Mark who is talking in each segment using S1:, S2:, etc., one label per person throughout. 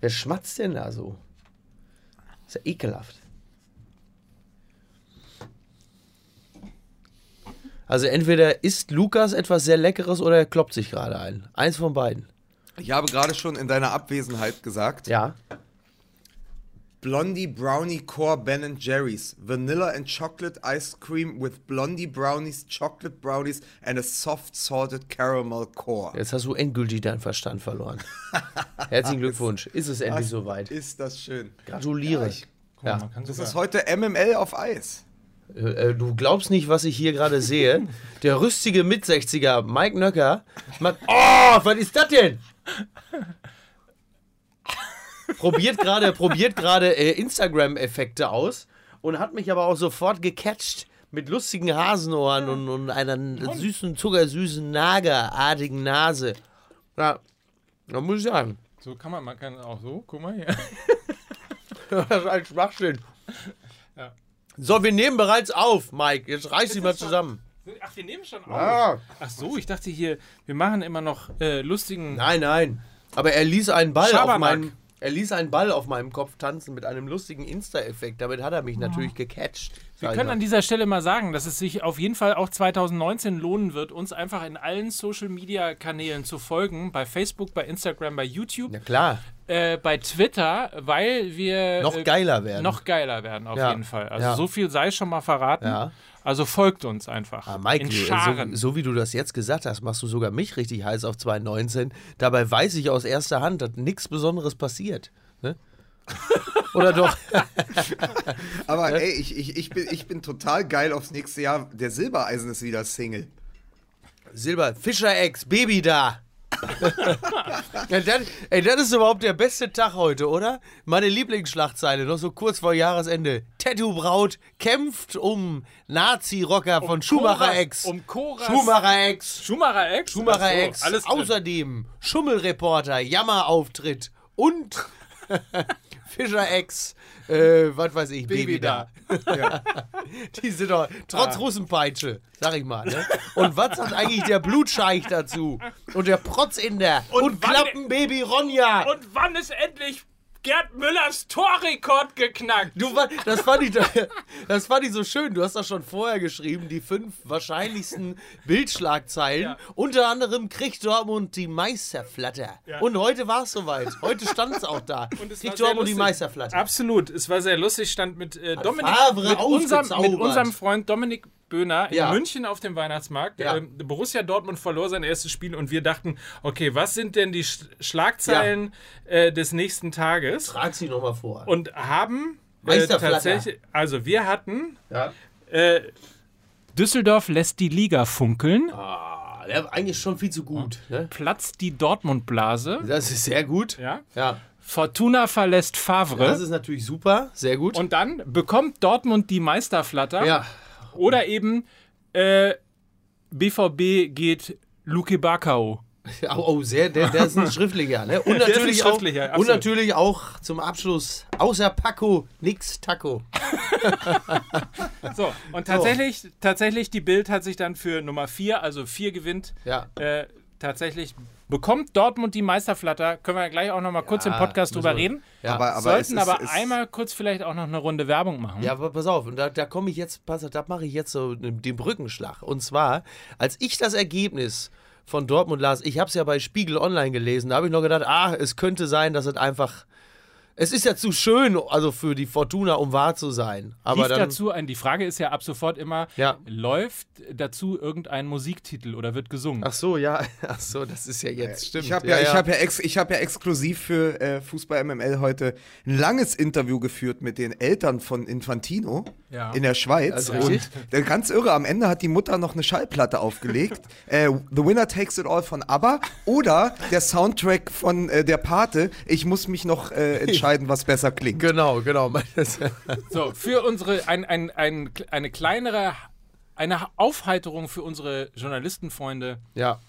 S1: Wer schmatzt denn da so? Ist ja ekelhaft. Also entweder isst Lukas etwas sehr Leckeres oder er kloppt sich gerade ein. Eins von beiden.
S2: Ich habe gerade schon in deiner Abwesenheit gesagt,
S1: Ja.
S2: Blondie Brownie Core Ben Jerry's. Vanilla and chocolate ice cream with Blondie Brownies, chocolate brownies and a soft salted caramel core.
S1: Jetzt hast du endgültig deinen Verstand verloren. Herzlichen Glückwunsch. Ist es endlich soweit.
S2: Ist das schön.
S1: Gratuliere.
S2: Ja, ich-
S1: Ja.
S3: Man kann
S2: Das ist heute MML auf Eis.
S1: Äh, äh, du glaubst nicht, was ich hier gerade sehe. Der rüstige Mit-60er Mike Nöcker. macht- Oh, was ist das denn? probiert gerade probiert gerade äh, Instagram-Effekte aus und hat mich aber auch sofort gecatcht mit lustigen Hasenohren und, und einer süßen, zuckersüßen, nagerartigen Nase. Ja, da muss ich sagen.
S3: So kann man, man kann auch so, guck mal hier.
S1: Das ist ein Schwachsinn.
S3: Ja.
S1: So, wir nehmen bereits auf, Mike. Jetzt reiß dich mal zusammen.
S3: Ach, wir nehmen schon auf. Ach so, ich dachte hier, wir machen immer noch äh, lustigen.
S1: Nein, nein. Aber er ließ einen Ball auf
S3: Schabernack.
S1: Er ließ einen Ball auf meinem Kopf tanzen mit einem lustigen Insta-Effekt. Damit hat er mich natürlich gecatcht.
S3: Wir können an dieser Stelle mal sagen, dass es sich auf jeden Fall auch 2019 lohnen wird, uns einfach in allen Social Media Kanälen zu folgen. Bei Facebook, bei Instagram, bei YouTube,
S1: ja klar,
S3: äh, bei Twitter, weil wir
S1: noch
S3: äh,
S1: geiler werden.
S3: noch geiler werden, auf
S1: Ja.
S3: jeden Fall. Also
S1: Ja.
S3: so viel sei schon mal verraten.
S1: Ja.
S3: Also folgt uns einfach.
S1: Ah, Mike,
S3: in
S1: so,
S3: Scharen.
S1: so wie du das jetzt gesagt hast, machst du sogar mich richtig heiß auf 2019. Dabei weiß ich aus erster Hand, dass nichts Besonderes passiert. Ne? Oder doch?
S2: Aber ey, ich, ich, ich, bin, ich bin total geil aufs nächste Jahr. Der Silbereisen ist wieder Single.
S1: Silber, Fischer Ex, Baby da. ja, das, ey, das ist überhaupt der beste Tag heute, oder? Meine Lieblingsschlagzeile, noch so kurz vor Jahresende. Tattoo-Braut kämpft um Nazi-Rocker von Schumacher Ex.
S3: Um Koras.
S1: Schumacher Ex.
S3: Schumacher Ex.
S1: Schumacher
S3: so,
S1: Ex. Außerdem Schummelreporter, Jammerauftritt und Fischer Ex, äh, was weiß ich, Baby,
S3: Baby
S1: da.
S3: da.
S1: Die sind doch trotz
S3: Ah.
S1: Russenpeitsche, sag ich mal. Ne? Und was sagt eigentlich der Blutscheich dazu? Und der Protzinder und,
S3: Und
S1: Klappenbaby Ronja.
S3: Und wann ist endlich Gerd Müllers Torrekord geknackt?
S1: Du, das, fand ich, das fand ich so schön. Du hast das schon vorher geschrieben, die fünf wahrscheinlichsten Bildschlagzeilen.
S3: Ja.
S1: Unter anderem kriegt Dortmund die Meisterflatter.
S3: Ja.
S1: Und heute war es soweit. Heute stand es auch da. Kriegt Dortmund die. Meisterflatter.
S3: Absolut, es war sehr lustig, stand mit äh, Dominik, mit unserem, mit unserem Freund Dominik Böhner
S1: Ja.
S3: in München auf dem Weihnachtsmarkt.
S1: Ja.
S3: Ähm, Borussia Dortmund verlor sein erstes Spiel und wir dachten, okay, was sind denn die Sch Schlagzeilen äh, des nächsten Tages?
S1: Trag sie nochmal vor.
S3: Und haben äh, tatsächlich, also wir hatten,
S1: ja.
S3: äh, Düsseldorf lässt die Liga funkeln,
S1: Ah, der war eigentlich schon viel zu gut. Ne?
S3: platzt die Dortmund-Blase,
S1: Das ist sehr gut.
S3: ja?
S1: Ja.
S3: Fortuna verlässt Favre.
S1: Das ist natürlich super. Sehr gut.
S3: und dann bekommt Dortmund die Meisterflatter.
S1: ja.
S3: Oder eben äh, BVB geht Luke Bakao.
S1: Oh, oh, sehr, der, der ist ein schriftlicher, ne? Und
S3: ist ein
S1: natürlich, auch,
S3: schriftlicher,
S1: und natürlich auch zum Abschluss, außer Paco, nix Taco.
S3: So, und tatsächlich, tatsächlich, die Bild hat sich dann für Nummer 4, also 4 gewinnt,
S1: Ja.
S3: äh, tatsächlich bekommt Dortmund die Meisterflatter. Können wir gleich auch noch mal kurz im Podcast drüber
S1: wir-
S3: reden.
S1: Ja.
S2: Aber, aber
S3: Sollten
S2: ist,
S3: aber
S2: es,
S3: einmal kurz vielleicht auch noch eine Runde Werbung machen.
S1: Ja, aber pass auf, und da, da komme ich jetzt, pass auf, da mache ich jetzt so den den Brückenschlag. Und zwar, als ich das Ergebnis von Dortmund las, ich habe es ja bei Spiegel Online gelesen, da habe ich noch gedacht, ah, es könnte sein, dass es einfach, es ist ja zu schön, also für die Fortuna, um wahr zu sein. Aber dann,
S3: dazu ein, die Frage ist ja ab sofort immer,
S1: Ja.
S3: läuft dazu irgendein Musiktitel oder wird gesungen?
S1: ach so, ja, ach so, das ist ja jetzt, stimmt.
S2: ich habe ja, ich hab ja, ex, ich hab ja exklusiv für äh, Fußball MML heute ein langes Interview geführt mit den Eltern von Infantino
S3: Ja.
S2: in der Schweiz.
S1: Also
S2: und der ganz irre, am Ende hat die Mutter noch eine Schallplatte aufgelegt. äh, The Winner Takes It All von ABBA oder der Soundtrack von äh, Der Pate. Ich muss mich noch äh, entscheiden, was besser klingt.
S1: Genau, genau.
S3: So, für unsere, ein, ein, ein, eine kleinere, eine Aufheiterung für unsere Journalistenfreunde
S1: ja,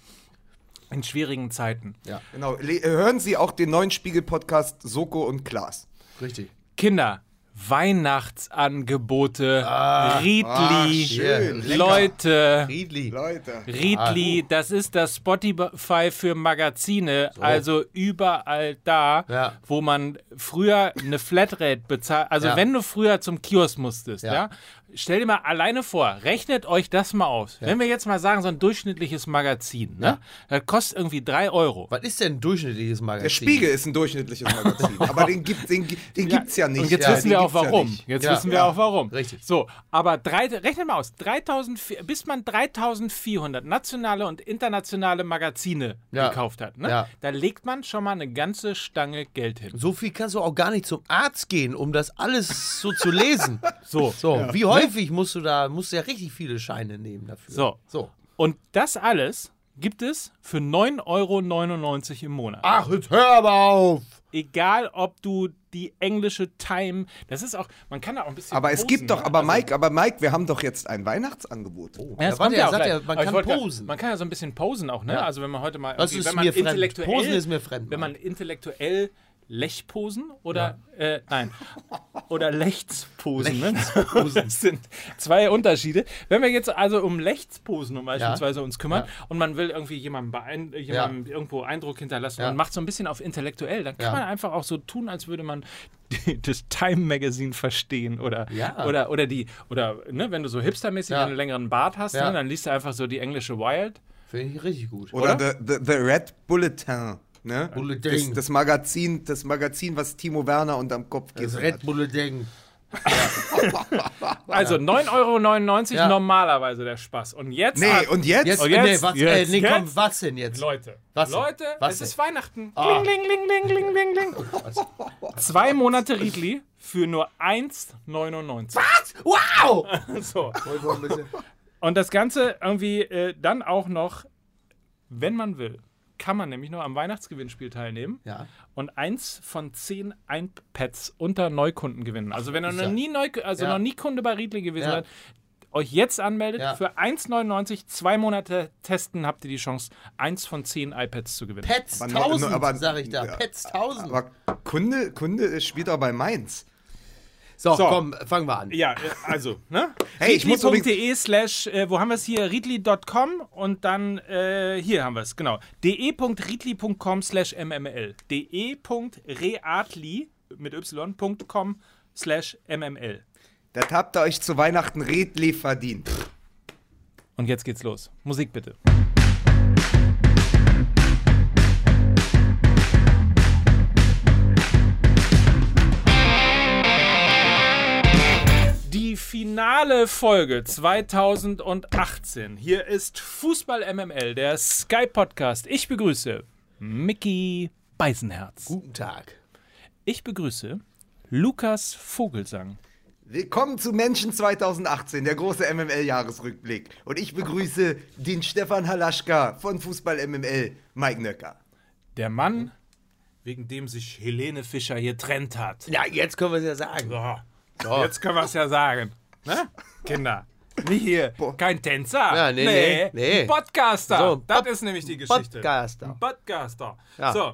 S3: in schwierigen Zeiten.
S1: ja,
S2: Genau. Le hören Sie auch den neuen Spiegel-Podcast Soko und Klaas.
S1: richtig.
S3: Kinder, Weihnachtsangebote.
S2: Ah,
S3: Riedli.
S1: Lecker.
S3: Leute.
S1: Riedli.
S2: Leute.
S3: Riedli, das ist das Spotify für Magazine, also überall da,
S1: Ja.
S3: wo man früher eine Flatrate bezahlt. Also
S1: Ja.
S3: wenn du früher zum Kiosk musstest, ja.
S1: Ja.
S3: Stell dir mal alleine vor, rechnet euch das mal aus. Wenn wir jetzt mal sagen, so ein durchschnittliches Magazin, ne? das kostet irgendwie 3 Euro.
S1: Was ist denn ein durchschnittliches Magazin?
S2: Der Spiegel ist ein durchschnittliches Magazin, aber den, gibt, den, den gibt's ja nicht.
S3: Und jetzt
S2: ja,
S3: wissen wir auch
S2: ja
S3: warum. jetzt
S1: Ja.
S3: wissen wir
S2: Ja.
S3: auch warum.
S1: Richtig.
S3: So, aber drei, rechnet mal aus, 3000, bis man 3400 nationale und internationale Magazine
S1: Ja.
S3: gekauft hat, ne?
S1: Ja.
S3: da legt man schon mal eine ganze Stange Geld hin.
S1: So viel kannst du auch gar nicht zum Arzt gehen, um das alles so zu lesen.
S3: So.
S1: So, wie häufig musst du da, musst du ja richtig viele Scheine nehmen dafür.
S3: So.
S1: So.
S3: Und das alles gibt es für 9,99 Euro im Monat.
S1: Ach, jetzt hör aber auf!
S3: Egal, ob du die englische Time, das ist auch, man kann da auch ein bisschen.
S2: Aber es
S3: posen,
S2: gibt doch,
S3: ne?
S2: aber
S3: Also-
S2: Mike, aber Mike, wir haben doch jetzt ein Weihnachtsangebot.
S3: Ja,
S1: Ja,
S3: das kommt
S1: er
S3: ja auch
S1: sagt ja, man kann posen.
S3: Man kann ja so ein bisschen posen auch, ne?
S1: Ja.
S3: Also wenn man heute mal,
S1: Das
S3: irgendwie-
S1: ist
S3: wenn man
S1: mir fremd.
S3: intellektuell,
S1: Posen ist mir fremd,
S3: wenn man intellektuell Lechposen oder äh, nein oder Lechtsposen. Ne? Das sind zwei Unterschiede. Wenn wir jetzt also um Lechtsposen um beispielsweise uns kümmern
S1: Ja.
S3: und man will irgendwie jemandem, beein jemandem irgendwo Eindruck hinterlassen
S1: Ja.
S3: und macht so ein bisschen auf intellektuell, dann kann
S1: Ja.
S3: man einfach auch so tun, als würde man die, das Time Magazine verstehen oder
S1: Ja.
S3: oder oder die oder ne, wenn du so hipstermäßig
S1: Ja.
S3: einen längeren Bart hast,
S1: Ja.
S3: ne, dann liest du einfach so die englische Wild.
S1: Finde ich richtig gut.
S2: Oder, The, the, the Red Bulletin. Ne?
S1: Bulletin.
S2: Das, das Magazin, das Magazin, was Timo Werner unterm Kopf
S1: Das
S2: geht.
S1: Red Bull Ding.
S3: Also 9,99 Euro
S1: Ja.
S3: normalerweise der Spaß. Und jetzt.
S2: Nee, und jetzt?
S1: Jetzt,
S3: Oh, jetzt,
S1: nee, was, äh,
S3: jetzt,
S1: nee, komm,
S3: jetzt?
S1: was denn jetzt?
S3: Leute,
S1: Was?
S3: Leute,
S1: Was
S3: es
S1: denn?
S3: ist Weihnachten.
S1: Ah.
S3: Kling, ling, ling, ling, ling, ling, ling. Zwei Monate Riedli für nur 1,99.
S1: Wow!
S3: So. Und das Ganze irgendwie äh, dann auch noch, wenn man will, kann man nämlich nur am Weihnachtsgewinnspiel teilnehmen
S1: Ja.
S3: und eins von zehn iPads unter Neukunden gewinnen. Also wenn ihr noch nie, Neu also
S1: Ja.
S3: noch nie Kunde bei Riedli gewesen
S1: Ja.
S3: seid, euch jetzt anmeldet,
S1: Ja.
S3: für 1,99, zwei Monate testen, habt ihr die Chance, eins von zehn iPads zu gewinnen.
S1: Pets
S2: Aber
S1: 1000,
S2: nur- aber-
S1: sag ich da.
S2: ja.
S1: Pets 1000.
S2: Aber Kunde, Kunde spielt auch bei Mainz.
S1: So,
S3: So.
S1: komm, fangen wir an.
S3: Ja, äh, also, ne?
S2: Hey, ich muss
S3: Riedli.de slash, äh, wo haben wir es hier? Riedli.com und dann, äh, hier haben wir es, genau. de.riedli.com slash mml. de.reatli mit y.com slash mml.
S2: Das habt ihr euch zu Weihnachten Redli verdient.
S3: Und jetzt geht's los. Musik bitte. Finale Folge 2018. Hier ist Fußball MML, der Sky Podcast. Ich begrüße Mickey Beisenherz.
S1: Guten Tag.
S3: Ich begrüße Lukas Vogelsang.
S2: Willkommen zu Menschen 2018, der große MML-Jahresrückblick. Und ich begrüße den Stefan Halaschka von Fußball MML, Mike Nöcker.
S3: Der Mann, wegen dem sich Helene Fischer getrennt hat.
S1: Ja, jetzt können wir es ja sagen.
S3: So.
S1: So.
S3: Jetzt können wir es ja sagen. Ne? Kinder. Nicht hier. Kein Tänzer.
S1: Ja, nee, nee, nee.
S3: Ein Podcaster.
S1: So,
S3: das
S1: Pod-
S3: ist nämlich die Geschichte.
S1: Podcaster.
S3: Ein Podcaster.
S1: Ja.
S3: So.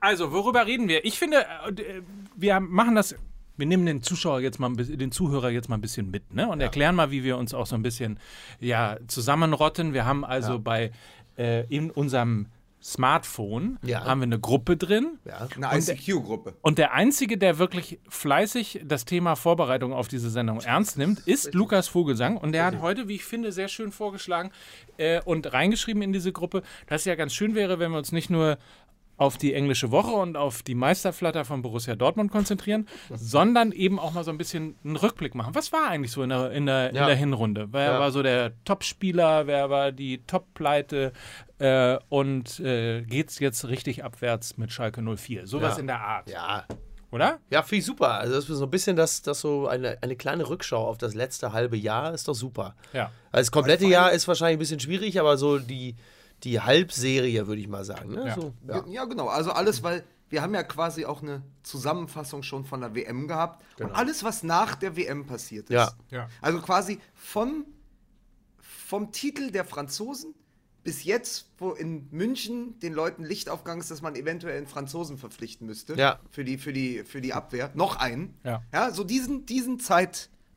S3: Also, worüber reden wir? Ich finde, äh, wir machen das. Wir nehmen den Zuschauer jetzt mal den Zuhörer jetzt mal ein bisschen mit, ne? Und erklären mal, wie wir uns auch so ein bisschen ja, zusammenrotten. Wir haben also bei äh, in unserem Smartphone
S1: Ja.
S3: haben wir eine Gruppe drin.
S1: Ja.
S2: Eine ICQ-Gruppe.
S3: Und der Einzige, der wirklich fleißig das Thema Vorbereitung auf diese Sendung ernst nimmt, ist Lukas Vogelsang. Und der hat heute, wie ich finde, sehr schön vorgeschlagen äh, und reingeschrieben in diese Gruppe, dass es ja ganz schön wäre, wenn wir uns nicht nur auf die englische Woche und auf die Meisterflatter von Borussia Dortmund konzentrieren, sondern eben auch mal so ein bisschen einen Rückblick machen. Was war eigentlich so in der, in der, in
S1: Ja.
S3: der Hinrunde? Wer
S1: Ja.
S3: war so der Top-Spieler? Wer war die Top-Pleite? Äh, und äh, geht's jetzt richtig abwärts mit Schalke 04? Sowas
S1: Ja.
S3: in der Art,
S1: Ja.
S3: oder?
S1: Ja, finde ich super. Also, das ist so ein bisschen das, das so eine, eine kleine Rückschau auf das letzte halbe Jahr ist doch super.
S3: Ja.
S1: Also das komplette Jahr ist wahrscheinlich ein bisschen schwierig, aber so die, die Halbserie, würde ich mal sagen. Ne?
S3: Ja.
S1: So,
S2: Ja.
S1: ja.
S2: genau. Also alles, weil wir haben ja quasi auch eine Zusammenfassung schon von der WM gehabt. Und alles, was nach der WM passiert ist.
S1: Ja.
S3: Ja.
S2: Also quasi vom, vom Titel der Franzosen bis jetzt, wo in München den Leuten Licht aufgegangen ist, dass man eventuell einen Franzosen verpflichten müsste
S1: Ja.
S2: für, die, für, die, für die Abwehr. Noch einen.
S3: Ja.
S2: ja so diesen, diesen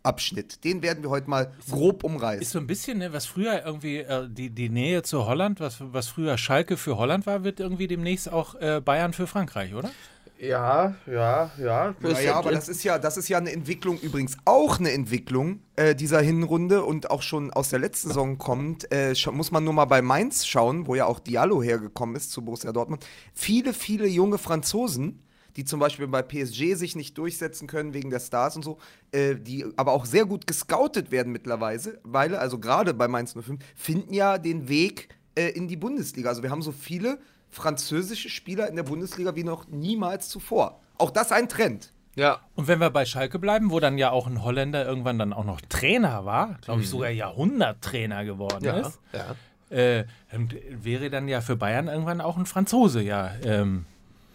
S2: Zeitabschnitt, den werden wir heute mal grob umreißen.
S3: Ist so ein bisschen, ne, was früher irgendwie äh, die, die Nähe zu Holland, was, was früher Schalke für Holland war, wird irgendwie demnächst auch äh, Bayern für Frankreich, oder?
S1: Ja, ja, ja.
S2: Naja, aber das ist ja, das ist ja eine Entwicklung, übrigens auch eine Entwicklung äh, dieser Hinrunde und auch schon aus der letzten Saison kommt. Äh, muss man nur mal bei Mainz schauen, wo ja auch Diallo hergekommen ist zu Borussia Dortmund. Viele, viele junge Franzosen, die zum Beispiel bei PSG sich nicht durchsetzen können wegen der Stars und so, äh, die aber auch sehr gut gescoutet werden mittlerweile, weil, also gerade bei Mainz 05, finden ja den Weg äh, in die Bundesliga. Also wir haben so viele französische Spieler in der Bundesliga wie noch niemals zuvor. Auch das ein Trend.
S1: ja.
S3: Und wenn wir bei Schalke bleiben, wo dann ja auch ein Holländer irgendwann dann auch noch Trainer war, glaube ich sogar Jahrhunderttrainer geworden
S1: Ja,
S3: ist,
S1: ja.
S3: äh, ähm, wäre dann ja für Bayern irgendwann auch ein Franzose, ja. Ähm,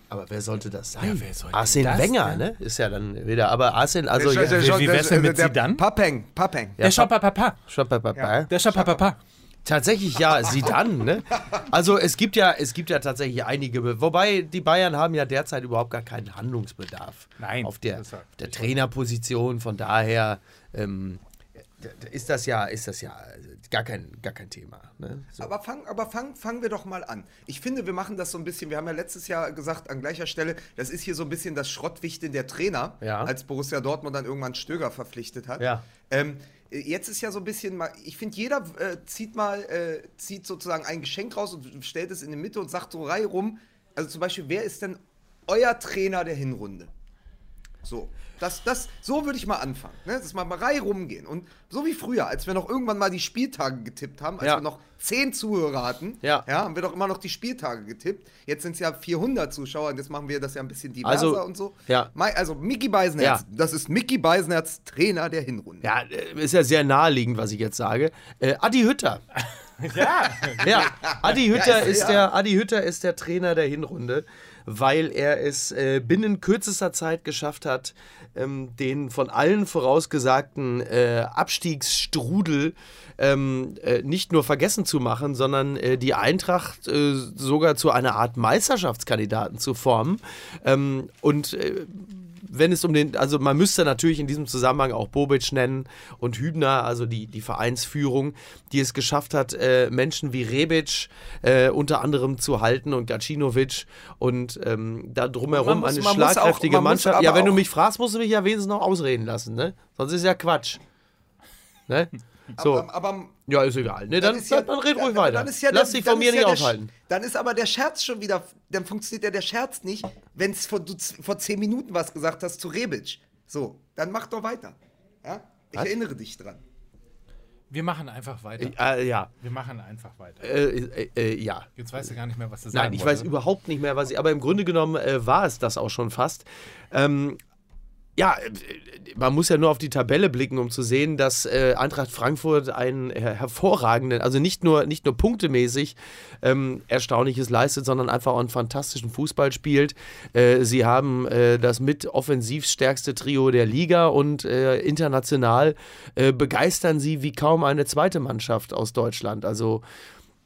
S1: Aber wer sollte das sein?
S3: Ja, wer sollte
S1: Arsene
S3: das
S1: Wenger,
S3: denn?
S1: ne? Ist ja dann wieder. Aber Arsene, also.
S2: Der-
S1: ja,
S2: der-
S3: wie- wie
S2: der-
S3: wär's denn mit
S2: der-
S3: Zidane?
S2: Papeng, Papeng.
S3: der Schapapapa.
S1: Schapapapa.
S3: Der Schapapapa.
S1: Tatsächlich ja, Sidan, ne? Also es gibt ja, es gibt ja tatsächlich einige, Be- wobei die Bayern haben ja derzeit überhaupt gar keinen Handlungsbedarf
S3: Nein,
S1: auf der, der Trainerposition. Von daher ähm, ist das ja, ist das ja gar kein, gar kein Thema. Ne? So.
S2: Aber, fang, aber fang, fangen wir doch mal an. Ich finde, wir machen das so ein bisschen, wir haben ja letztes Jahr gesagt, an gleicher Stelle, das ist hier so ein bisschen das Schrottwichteln der Trainer,
S1: Ja.
S2: als Borussia Dortmund dann irgendwann Stöger verpflichtet hat.
S1: Ja.
S2: Ähm, äh, jetzt ist ja so ein bisschen, mal, ich finde, jeder äh, zieht mal, äh, zieht sozusagen ein Geschenk raus und stellt es in die Mitte und sagt so Reihe rum, also zum Beispiel, wer ist denn euer Trainer der Hinrunde? So, das, das, so würde ich mal anfangen. Ne? Das mal mal Reihe rumgehen. Und so wie früher, als wir noch irgendwann mal die Spieltage getippt haben, als
S1: Ja.
S2: wir noch zehn Zuhörer hatten,
S1: Ja.
S2: haben wir doch immer noch die Spieltage getippt. Jetzt sind es ja 400 Zuschauer und jetzt machen wir das ja ein bisschen diverser
S1: Also,
S2: und so.
S1: ja.
S2: Mai- Also Mickey Beisenherz,
S1: Ja.
S2: das ist Mickey Beisenherz, Trainer der Hinrunde.
S1: Ja, äh, ist ja sehr naheliegend, was ich jetzt sage. Äh, Adi Hütter.
S3: Ja.
S1: Ja, Adi Hütter,
S2: Ja, ist-
S1: ist
S2: ja.
S1: der, Adi Hütter ist der Trainer der Hinrunde, weil er es äh, binnen kürzester Zeit geschafft hat, ähm, den von allen vorausgesagten äh, Abstiegsstrudel ähm, äh, nicht nur vergessen zu machen, sondern äh, die Eintracht äh, sogar zu einer Art Meisterschaftskandidaten zu formen. Ähm, und äh, wenn es um den, also man müsste natürlich in diesem Zusammenhang auch Bobic nennen und Hübner, also die, die Vereinsführung, die es geschafft hat, äh, Menschen wie Rebic äh, unter anderem zu halten und Gacinovic und ähm, da drumherum
S2: muss-
S1: eine
S2: auch-
S1: schlagkräftige
S2: muss
S1: Mannschaft. Ja, wenn du
S2: auch-
S1: mich fragst, musst du mich ja wenigstens noch ausreden lassen, ne? Sonst ist ja Quatsch. Ne? So.
S2: Aber, aber
S1: ja, ist egal. Ne, dann,
S2: ist ja-
S1: dann, red ruhig
S2: dann-
S1: weiter.
S2: dann ist ja
S1: Lass
S2: der-
S1: dich von
S2: dann
S1: mir nicht
S2: ja der
S1: aufhalten.
S2: Sch- Dann ist aber der Scherz schon wieder, dann funktioniert ja der Scherz nicht, wenn es vor, du vor zehn Minuten was gesagt hast zu Rebic. So, dann mach doch weiter. Ja? Ich
S1: Was?
S2: erinnere dich dran.
S3: Wir machen einfach weiter.
S1: Äh, ja.
S3: Wir machen einfach weiter.
S1: Äh, äh, äh, ja.
S3: Jetzt weißt du gar nicht mehr, was du sagen
S1: Nein, ich weiß
S3: wolltest.
S1: überhaupt nicht mehr, was ich. Aber im Grunde genommen äh, war es das auch schon fast. Ähm, ja, äh, man muss ja nur auf die Tabelle blicken, um zu sehen, dass äh, Eintracht Frankfurt einen her hervorragenden, also nicht nur, nicht nur punktemäßig ähm, Erstaunliches leistet, sondern einfach auch einen fantastischen Fußball spielt. Äh, sie haben äh, das mit offensiv stärkste Trio der Liga und äh, international äh, begeistern sie wie kaum eine zweite Mannschaft aus Deutschland. Also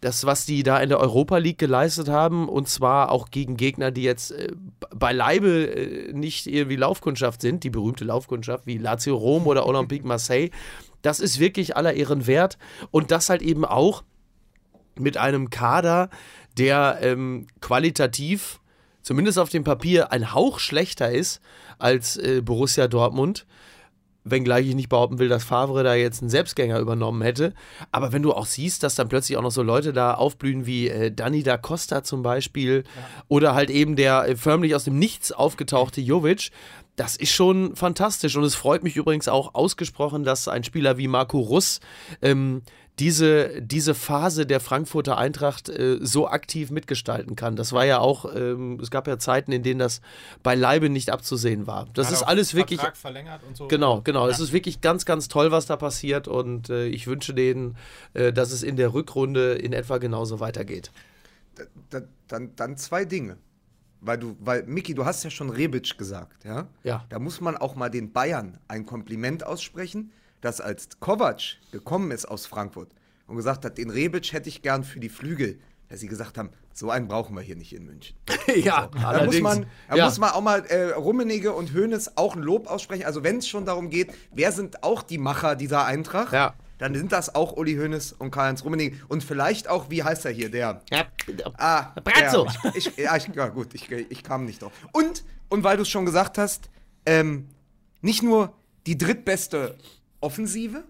S1: das, was die da in der Europa League geleistet haben, und zwar auch gegen Gegner, die jetzt äh, beileibe äh, nicht irgendwie Laufkundschaft sind, die berühmte Laufkundschaft wie Lazio Rom oder Olympique Marseille, das ist wirklich aller Ehren wert. Und das halt eben auch mit einem Kader, der ähm, qualitativ, zumindest auf dem Papier, ein Hauch schlechter ist als äh, Borussia Dortmund wenngleich ich nicht behaupten will, dass Favre da jetzt einen Selbstgänger übernommen hätte. Aber wenn du auch siehst, dass dann plötzlich auch noch so Leute da aufblühen wie äh, Dani da Costa zum Beispiel oder halt eben der äh, förmlich aus dem Nichts aufgetauchte Jovic, das ist schon fantastisch. Und es freut mich übrigens auch ausgesprochen, dass ein Spieler wie Marco Russ ähm, diese, diese Phase der Frankfurter Eintracht äh, so aktiv mitgestalten kann. Das war ja auch, ähm, es gab ja Zeiten, in denen das beileibe nicht abzusehen war. Das
S3: Hat
S1: ist
S3: auch
S1: alles wirklich.
S3: Vertrag verlängert und so.
S1: Genau, genau. Es ist wirklich ganz, ganz toll, was da passiert und äh, ich wünsche denen, äh, dass es in der Rückrunde in etwa genauso weitergeht.
S2: Da, da, dann, dann zwei Dinge. Weil du, weil, Miki, du hast ja schon Rebic gesagt, ja?
S1: Ja.
S2: Da muss man auch mal den Bayern ein Kompliment aussprechen, dass als Kovac gekommen ist aus Frankfurt und gesagt hat, den Rebic hätte ich gern für die Flügel. Dass sie gesagt haben, so einen brauchen wir hier nicht in München.
S1: ja,
S2: Da muss man, da
S1: ja.
S2: muss man auch mal äh, Rummenigge und Hoeneß auch ein Lob aussprechen. Also wenn es schon darum geht, wer sind auch die Macher dieser Eintracht,
S1: Ja.
S2: dann sind das auch Uli Hoeneß und Karl-Heinz Rummenigge. Und vielleicht auch, wie heißt er hier, der...
S1: ja.
S2: Ah,
S1: Brazzo.
S2: der- Ich, ja, ich, ja, gut, ich, ich kam nicht drauf. Und, und weil du es schon gesagt hast, ähm, nicht nur die drittbeste Offensive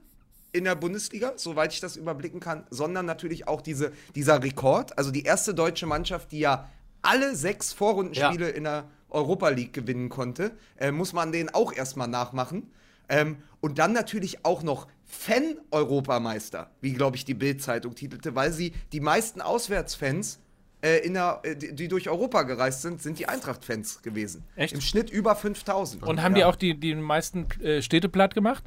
S2: in der Bundesliga, soweit ich das überblicken kann, sondern natürlich auch diese, dieser Rekord. Also die erste deutsche Mannschaft, die ja alle sechs Vorrundenspiele in der Europa League gewinnen konnte, äh, muss man den auch erstmal nachmachen. Ähm, und dann natürlich auch noch Fan-Europameister, wie glaube ich die Bild-Zeitung titelte, weil sie die meisten Auswärtsfans, äh, in der, äh, die, die durch Europa gereist sind, sind die Eintracht-Fans gewesen.
S3: Echt?
S2: Im Schnitt über 5000.
S3: Und haben die auch die, die meisten äh, Städte platt gemacht?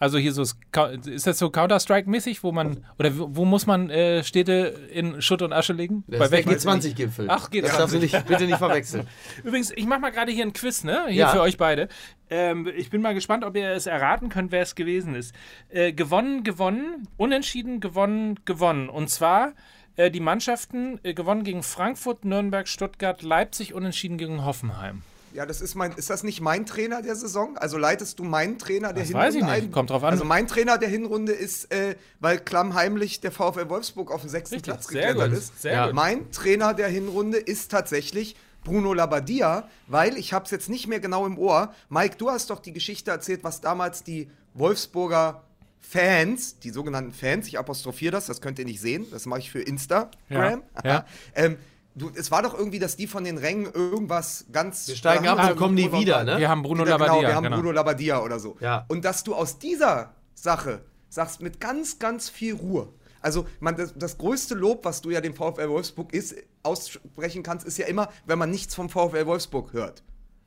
S3: Also hier so, ist das so Counter-Strike-mäßig, wo man, oder wo, muss man äh, Städte in Schutt und Asche legen?
S1: Das ist der
S3: welchen-
S1: G20-Gipfel.
S3: Ach, geht
S1: das
S3: ja.
S1: darfst du nicht, bitte nicht verwechseln.
S3: Übrigens, ich mache mal gerade hier ein Quiz, ne? Hier
S1: Ja.
S3: für euch beide. Ähm, ich bin mal gespannt, ob ihr es erraten könnt, wer es gewesen ist. Äh, gewonnen, gewonnen, unentschieden, gewonnen, gewonnen. Und zwar äh, die Mannschaften äh, gewonnen gegen Frankfurt, Nürnberg, Stuttgart, Leipzig, unentschieden gegen Hoffenheim.
S2: Ja, das ist mein, ist das nicht mein Trainer der Saison? Also leitest du meinen Trainer der
S3: Das
S2: Hinrunde
S3: weiß ich nicht.
S2: ein?
S3: Kommt drauf an.
S2: Also mein Trainer der Hinrunde ist, äh, weil klammheimlich der VfL Wolfsburg auf den sechsten
S3: Richtig,
S2: Platz
S3: sehr
S2: geklettert
S3: gut,
S2: ist.
S3: sehr
S1: Ja.
S3: gut.
S2: Mein Trainer der Hinrunde ist tatsächlich Bruno Labbadia, weil ich habe es jetzt nicht mehr genau im Ohr. Mike, du hast doch die Geschichte erzählt, was damals die Wolfsburger Fans, die sogenannten Fans, ich apostrophiere das, das könnt ihr nicht sehen, das mache ich für Instagram.
S3: Ja, ja.
S2: Ähm, du, es war doch irgendwie, dass die von den Rängen irgendwas ganz.
S1: Wir steigen ab und kommen nie wieder, ne?
S3: Wir haben Bruno
S2: Ja,
S3: Labbadia.
S2: Genau, wir haben
S3: genau.
S2: Bruno Labbadia oder so.
S1: Ja.
S2: Und dass du aus dieser Sache sagst, mit ganz, ganz viel Ruhe. Also, man, das, das größte Lob, was du ja dem VfL Wolfsburg ist, aussprechen kannst, ist ja immer, wenn man nichts vom VfL Wolfsburg hört.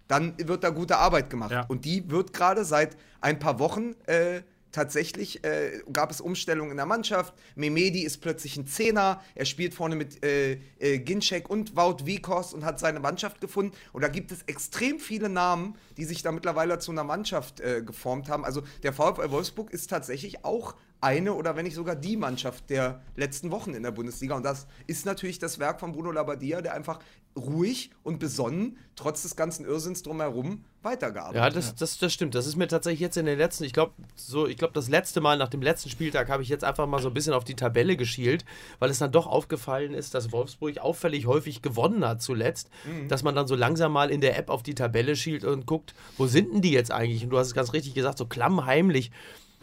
S2: Dann wird da gute Arbeit gemacht.
S3: Ja.
S2: Und die wird gerade seit ein paar Wochen äh, tatsächlich, äh, gab es Umstellungen in der Mannschaft. Memedi ist plötzlich ein Zehner. Er spielt vorne mit äh, äh, Ginczek und Wout Wieghorst und hat seine Mannschaft gefunden. Und da gibt es extrem viele Namen, die sich da mittlerweile zu einer Mannschaft äh, geformt haben. Also der VfL Wolfsburg ist tatsächlich auch eine oder wenn nicht sogar die Mannschaft der letzten Wochen in der Bundesliga. Und das ist natürlich das Werk von Bruno Labbadia, der einfach ruhig und besonnen, trotz des ganzen Irrsinns drumherum, weitergearbeitet
S1: Ja, das, das, das stimmt. Das ist mir tatsächlich jetzt in den letzten, ich glaube, so, ich glaube, das letzte Mal nach dem letzten Spieltag habe ich jetzt einfach mal so ein bisschen auf die Tabelle geschielt, weil es dann doch aufgefallen ist, dass Wolfsburg auffällig häufig gewonnen hat zuletzt, dass man dann so langsam mal in der App auf die Tabelle schielt und guckt, wo sind denn die jetzt eigentlich? Und du hast es ganz richtig gesagt, so klammheimlich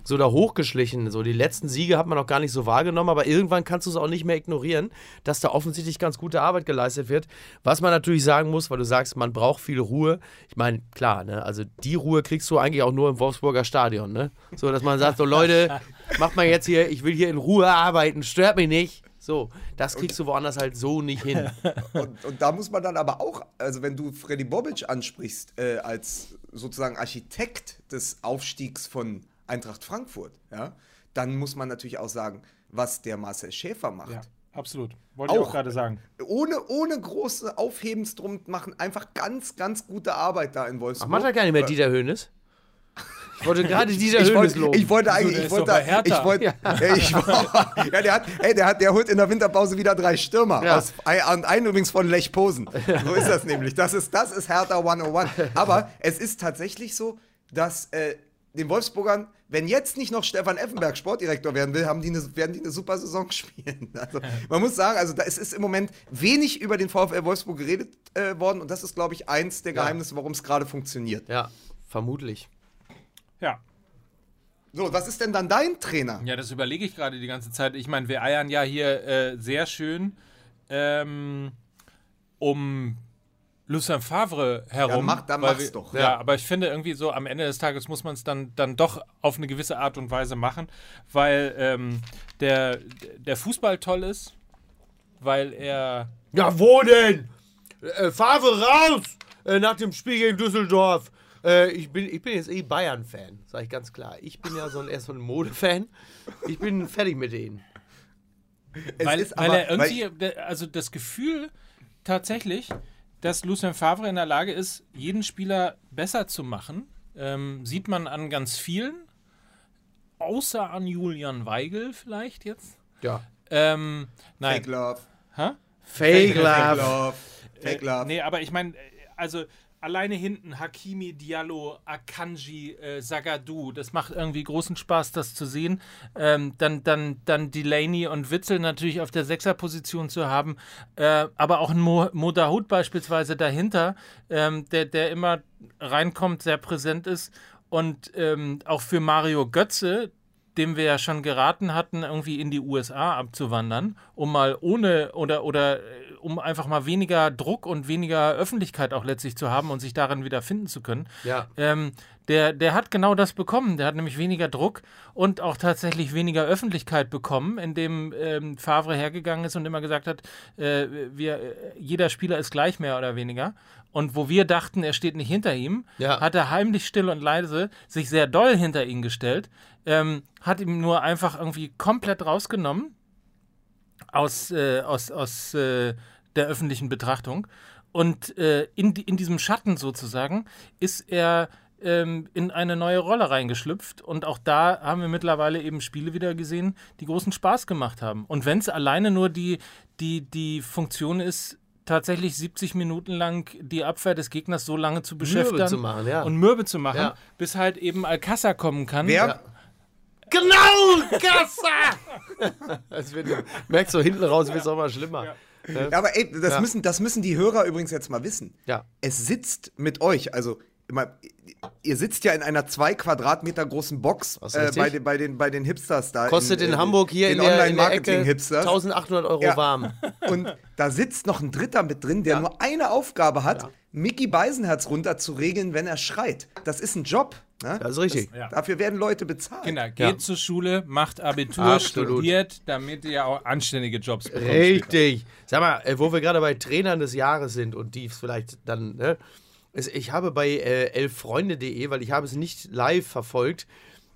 S1: so da hochgeschlichen. So die letzten Siege hat man noch gar nicht so wahrgenommen, aber irgendwann kannst du es auch nicht mehr ignorieren, dass da offensichtlich ganz gute Arbeit geleistet wird. Was man natürlich sagen muss, weil du sagst, man braucht viel Ruhe. Ich meine, klar, ne, also die Ruhe kriegst du eigentlich auch nur im Wolfsburger Stadion, ne? So, dass man sagt, so Leute, macht mal jetzt hier, ich will hier in Ruhe arbeiten, stört mich nicht. So, das kriegst du woanders halt so nicht hin.
S2: Und, und da muss man dann aber auch, also wenn du Freddy Bobic ansprichst, äh, als sozusagen Architekt des Aufstiegs von Eintracht Frankfurt, ja, dann muss man natürlich auch sagen, was der Marcel Schäfer macht.
S3: Ja, absolut. Wollte ich
S2: Auch.
S3: auch gerade sagen.
S2: Ohne, ohne große Aufhebens drum machen, einfach ganz, ganz gute Arbeit da in
S1: Ach,
S2: Wolfsburg.
S1: macht er gar nicht mehr Dieter Höhnes? Ich wollte gerade Dieter
S2: ich
S1: Höhnes
S2: wollte,
S1: loben.
S2: ich wollte eigentlich,
S3: der
S2: ich wollte, ich wollte, ja. ich, ja, der hat, ey, der hat, der holt in der Winterpause wieder drei Stürmer.
S1: Ja.
S2: Aus, und einen übrigens von Lech Posen. So ist das nämlich. Das ist, das ist Hertha 101. Aber es ist tatsächlich so, dass äh, den Wolfsburgern, wenn jetzt nicht noch Stefan Effenberg Sportdirektor werden will, haben die eine, werden die eine super Saison spielen. Also, man muss sagen, also da es ist im Moment wenig über den VfL Wolfsburg geredet äh, worden und das ist, glaube ich, eins der Geheimnisse, warum es gerade funktioniert.
S1: Ja, vermutlich.
S3: Ja.
S2: So, was ist denn dann dein Trainer?
S3: Ja, das überlege ich gerade die ganze Zeit. Ich meine, wir eiern ja hier äh, sehr schön ähm, um Lucien Favre herum.
S2: Ja, mach- dann
S3: weil
S2: mach's
S3: wir,
S2: doch.
S3: Ja,
S1: Ja.
S3: aber ich finde irgendwie so, am Ende des Tages muss man es dann, dann doch auf eine gewisse Art und Weise machen, weil ähm, der, der Fußball toll ist, weil er
S1: Ja, wo denn? Äh, Favre raus! Äh, nach dem Spiel gegen Düsseldorf. Äh, ich, bin, ich bin jetzt eh Bayern-Fan, sag ich ganz klar. Ich bin ja so ein, eher so ein Mode-Fan. Ich bin fertig mit denen.
S2: Es
S3: weil,
S2: ist
S3: weil
S2: aber-
S3: er irgendwie, der- also das Gefühl tatsächlich, dass Lucien Favre in der Lage ist, jeden Spieler besser zu machen, ähm, sieht man an ganz vielen, außer an Julian Weigel vielleicht jetzt.
S1: Ja.
S3: Ähm, nein.
S2: Fake Love.
S3: Hä?
S1: Fake
S2: Fake
S1: Love.
S2: Love. Fake
S3: Äh,
S2: Love.
S3: Nee, aber ich meine, also alleine hinten Hakimi, Diallo, Akanji, äh, Zagadou, das macht irgendwie großen Spaß, das zu sehen. Ähm, dann, dann, dann Delaney und Witzel natürlich auf der Sechserposition zu haben, äh, aber auch ein Mo, Mo Dahoud beispielsweise dahinter, ähm, der, der immer reinkommt, sehr präsent ist. Und ähm, auch für Mario Götze, dem wir ja schon geraten hatten, irgendwie in die USA abzuwandern, um mal ohne oder oder um einfach mal weniger Druck und weniger Öffentlichkeit auch letztlich zu haben und sich darin wieder finden zu können.
S1: Ja.
S3: Ähm, der, der hat genau das bekommen. Der hat nämlich weniger Druck und auch tatsächlich weniger Öffentlichkeit bekommen, indem ähm, Favre hergegangen ist und immer gesagt hat, äh, wir, jeder Spieler ist gleich mehr oder weniger. Und wo wir dachten, er steht nicht hinter ihm,
S1: Ja.
S3: hat er heimlich still und leise sich sehr doll hinter ihn gestellt, ähm, hat ihm nur einfach irgendwie komplett rausgenommen aus, äh, aus, aus äh, der öffentlichen Betrachtung. Und äh, in, die, in diesem Schatten sozusagen ist er ähm, in eine neue Rolle reingeschlüpft. Und auch da haben wir mittlerweile eben Spiele wieder gesehen, die großen Spaß gemacht haben. Und wenn es alleine nur die, die, die Funktion ist, tatsächlich 70 Minuten lang die Abwehr des Gegners so lange zu beschäftigen
S1: zu machen, ja.
S3: und mürbe zu machen,
S1: Ja.
S3: bis halt eben Alcázar kommen kann.
S2: Wer?
S1: Ja. Genau, Gassa! Es wird, merkst du, hinten raus wird es auch mal schlimmer. Ja.
S2: Ja, aber ey, das,
S1: Ja.
S2: müssen, das müssen die Hörer übrigens jetzt mal wissen.
S1: Ja.
S2: Es sitzt mit euch, also immer, ihr sitzt ja in einer zwei Quadratmeter großen Box
S1: Das
S2: äh, bei, den, bei, den, bei den Hipsters da.
S1: Kostet in,
S2: äh,
S1: Hamburg hier in
S2: den
S1: der, in der Ecke
S2: Online-Marketing-Hipsters.
S1: 1800 Euro
S2: Ja.
S1: warm.
S2: Und da sitzt noch ein Dritter mit drin, der nur eine Aufgabe hat, Mickey Beisenherz runter zu regeln, wenn er schreit. Das ist ein Job. Ne?
S1: Das ist richtig.
S3: Ja.
S2: Dafür werden Leute bezahlt.
S3: Kinder, geht
S1: Ja.
S3: zur Schule, macht Abitur,
S1: Absolut.
S3: studiert, damit ihr auch anständige Jobs bekommt.
S1: Richtig. Sag mal, äh, wo wir gerade bei Trainern des Jahres sind und die vielleicht dann, ne? Ich habe bei äh, elffreunde.de, weil ich habe es nicht live verfolgt,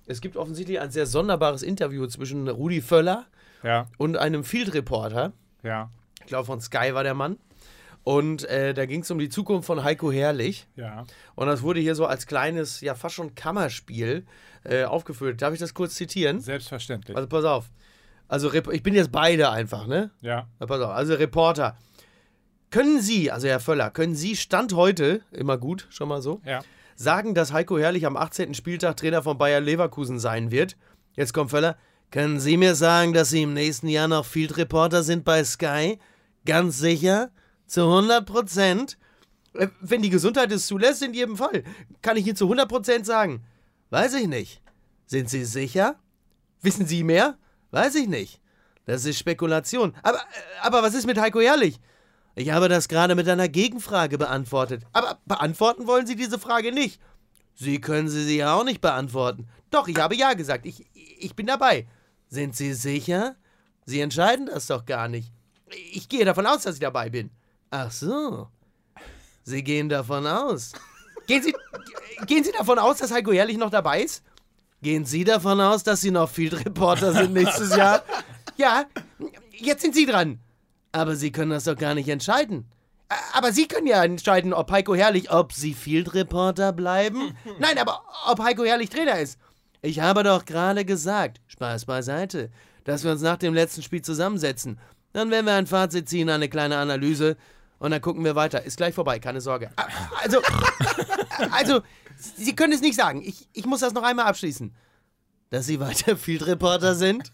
S1: es gibt offensichtlich ein sehr sonderbares Interview zwischen Rudi Völler
S3: Ja,
S1: und einem Field-Reporter.
S3: ja,
S1: Ich glaube, von Sky war der Mann. Und äh, da ging es um die Zukunft von Heiko Herrlich.
S3: ja.
S1: Und das wurde hier so als kleines, ja fast schon Kammerspiel äh, aufgeführt. Darf ich das kurz zitieren?
S3: Selbstverständlich.
S1: Also pass auf. Also ich bin jetzt beide einfach, ne?
S3: ja.
S1: Na, pass auf. Also Reporter. Können Sie, also Herr Völler, können Sie Stand heute, immer gut, schon mal so,
S3: Ja.
S1: sagen, dass Heiko Herrlich am 18. Spieltag Trainer von Bayer Leverkusen sein wird? Jetzt kommt Völler. Können Sie mir sagen, dass Sie im nächsten Jahr noch Field Reporter sind bei Sky? Ganz sicher? Zu 100 Prozent? Äh, Wenn die Gesundheit es zulässt, in jedem Fall. Kann ich Ihnen zu 100 Prozent sagen. Weiß ich nicht. Sind Sie sicher? Wissen Sie mehr? Weiß ich nicht. Das ist Spekulation. Aber, äh, aber was ist mit Heiko Herrlich? Ich habe das gerade mit einer Gegenfrage beantwortet. Aber beantworten wollen Sie diese Frage nicht. Sie können sie sich auch nicht beantworten. Doch, ich habe ja gesagt. Ich, ich bin dabei. Sind Sie sicher? Sie entscheiden das doch gar nicht. Ich gehe davon aus, dass ich dabei bin. Ach so. Sie gehen davon aus. Gehen Sie, gehen Sie davon aus, dass Heiko Herrlich noch dabei ist? Gehen Sie davon aus, dass Sie noch Field Reporter sind nächstes Jahr? Ja, jetzt sind Sie dran. Aber Sie können das doch gar nicht entscheiden. Aber Sie können ja entscheiden, ob Heiko Herrlich, ob Sie Field Reporter bleiben. Nein, aber ob Heiko Herrlich Trainer ist. Ich habe doch gerade gesagt, Spaß beiseite, dass wir uns nach dem letzten Spiel zusammensetzen. Dann werden wir ein Fazit ziehen, eine kleine Analyse und dann gucken wir weiter. Ist gleich vorbei, keine Sorge. A- Also, also, Sie können es nicht sagen. Ich, ich muss das noch einmal abschließen. Dass Sie weiter Field Reporter sind?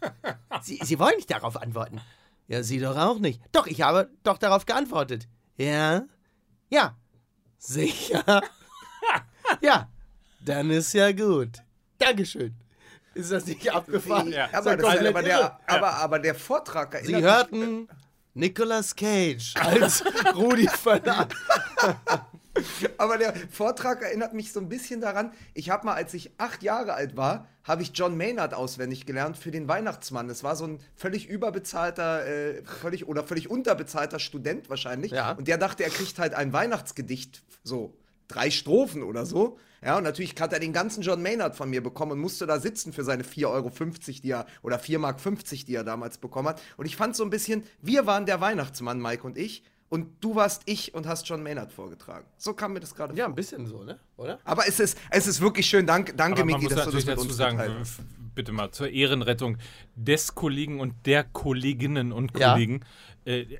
S1: Sie, Sie wollen nicht darauf antworten. Ja, Sie doch auch nicht. Doch, ich habe doch darauf geantwortet. Ja? Ja. Sicher? Ja. Dann ist ja gut. Dankeschön. Ist das nicht abgefahren?
S3: Ja.
S2: Aber, das, aber, der, aber, aber der Vortrag
S1: Sie
S2: erinnert mich-
S1: hörten Nicolas Cage als Rudi Völler.
S2: Aber der Vortrag erinnert mich so ein bisschen daran. Ich habe mal, als ich acht Jahre alt war, habe ich John Maynard auswendig gelernt für den Weihnachtsmann. Es war so ein völlig überbezahlter, äh, völlig oder völlig unterbezahlter Student wahrscheinlich.
S1: Ja.
S2: Und der dachte, er kriegt halt ein Weihnachtsgedicht, so drei Strophen oder so. Ja, und natürlich hat er den ganzen John Maynard von mir bekommen und musste da sitzen für seine 4,50 Euro, die er, oder 4,50 Mark, die er damals bekommen hat. Und ich fand so ein bisschen, wir waren der Weihnachtsmann, Mike und ich. Und du warst ich und hast John Maynard vorgetragen. So kam mir das gerade
S1: Ja,
S2: vor.
S1: ein bisschen so, ne? Oder?
S2: Aber es ist, es ist wirklich schön. Dank, danke, Miki, dass du das
S3: natürlich
S2: mit
S3: dazu
S2: uns
S3: sagen,
S2: geteilt hast.
S3: bitte mal zur Ehrenrettung des Kollegen und der Kolleginnen und
S1: Ja.
S3: Kollegen. Äh,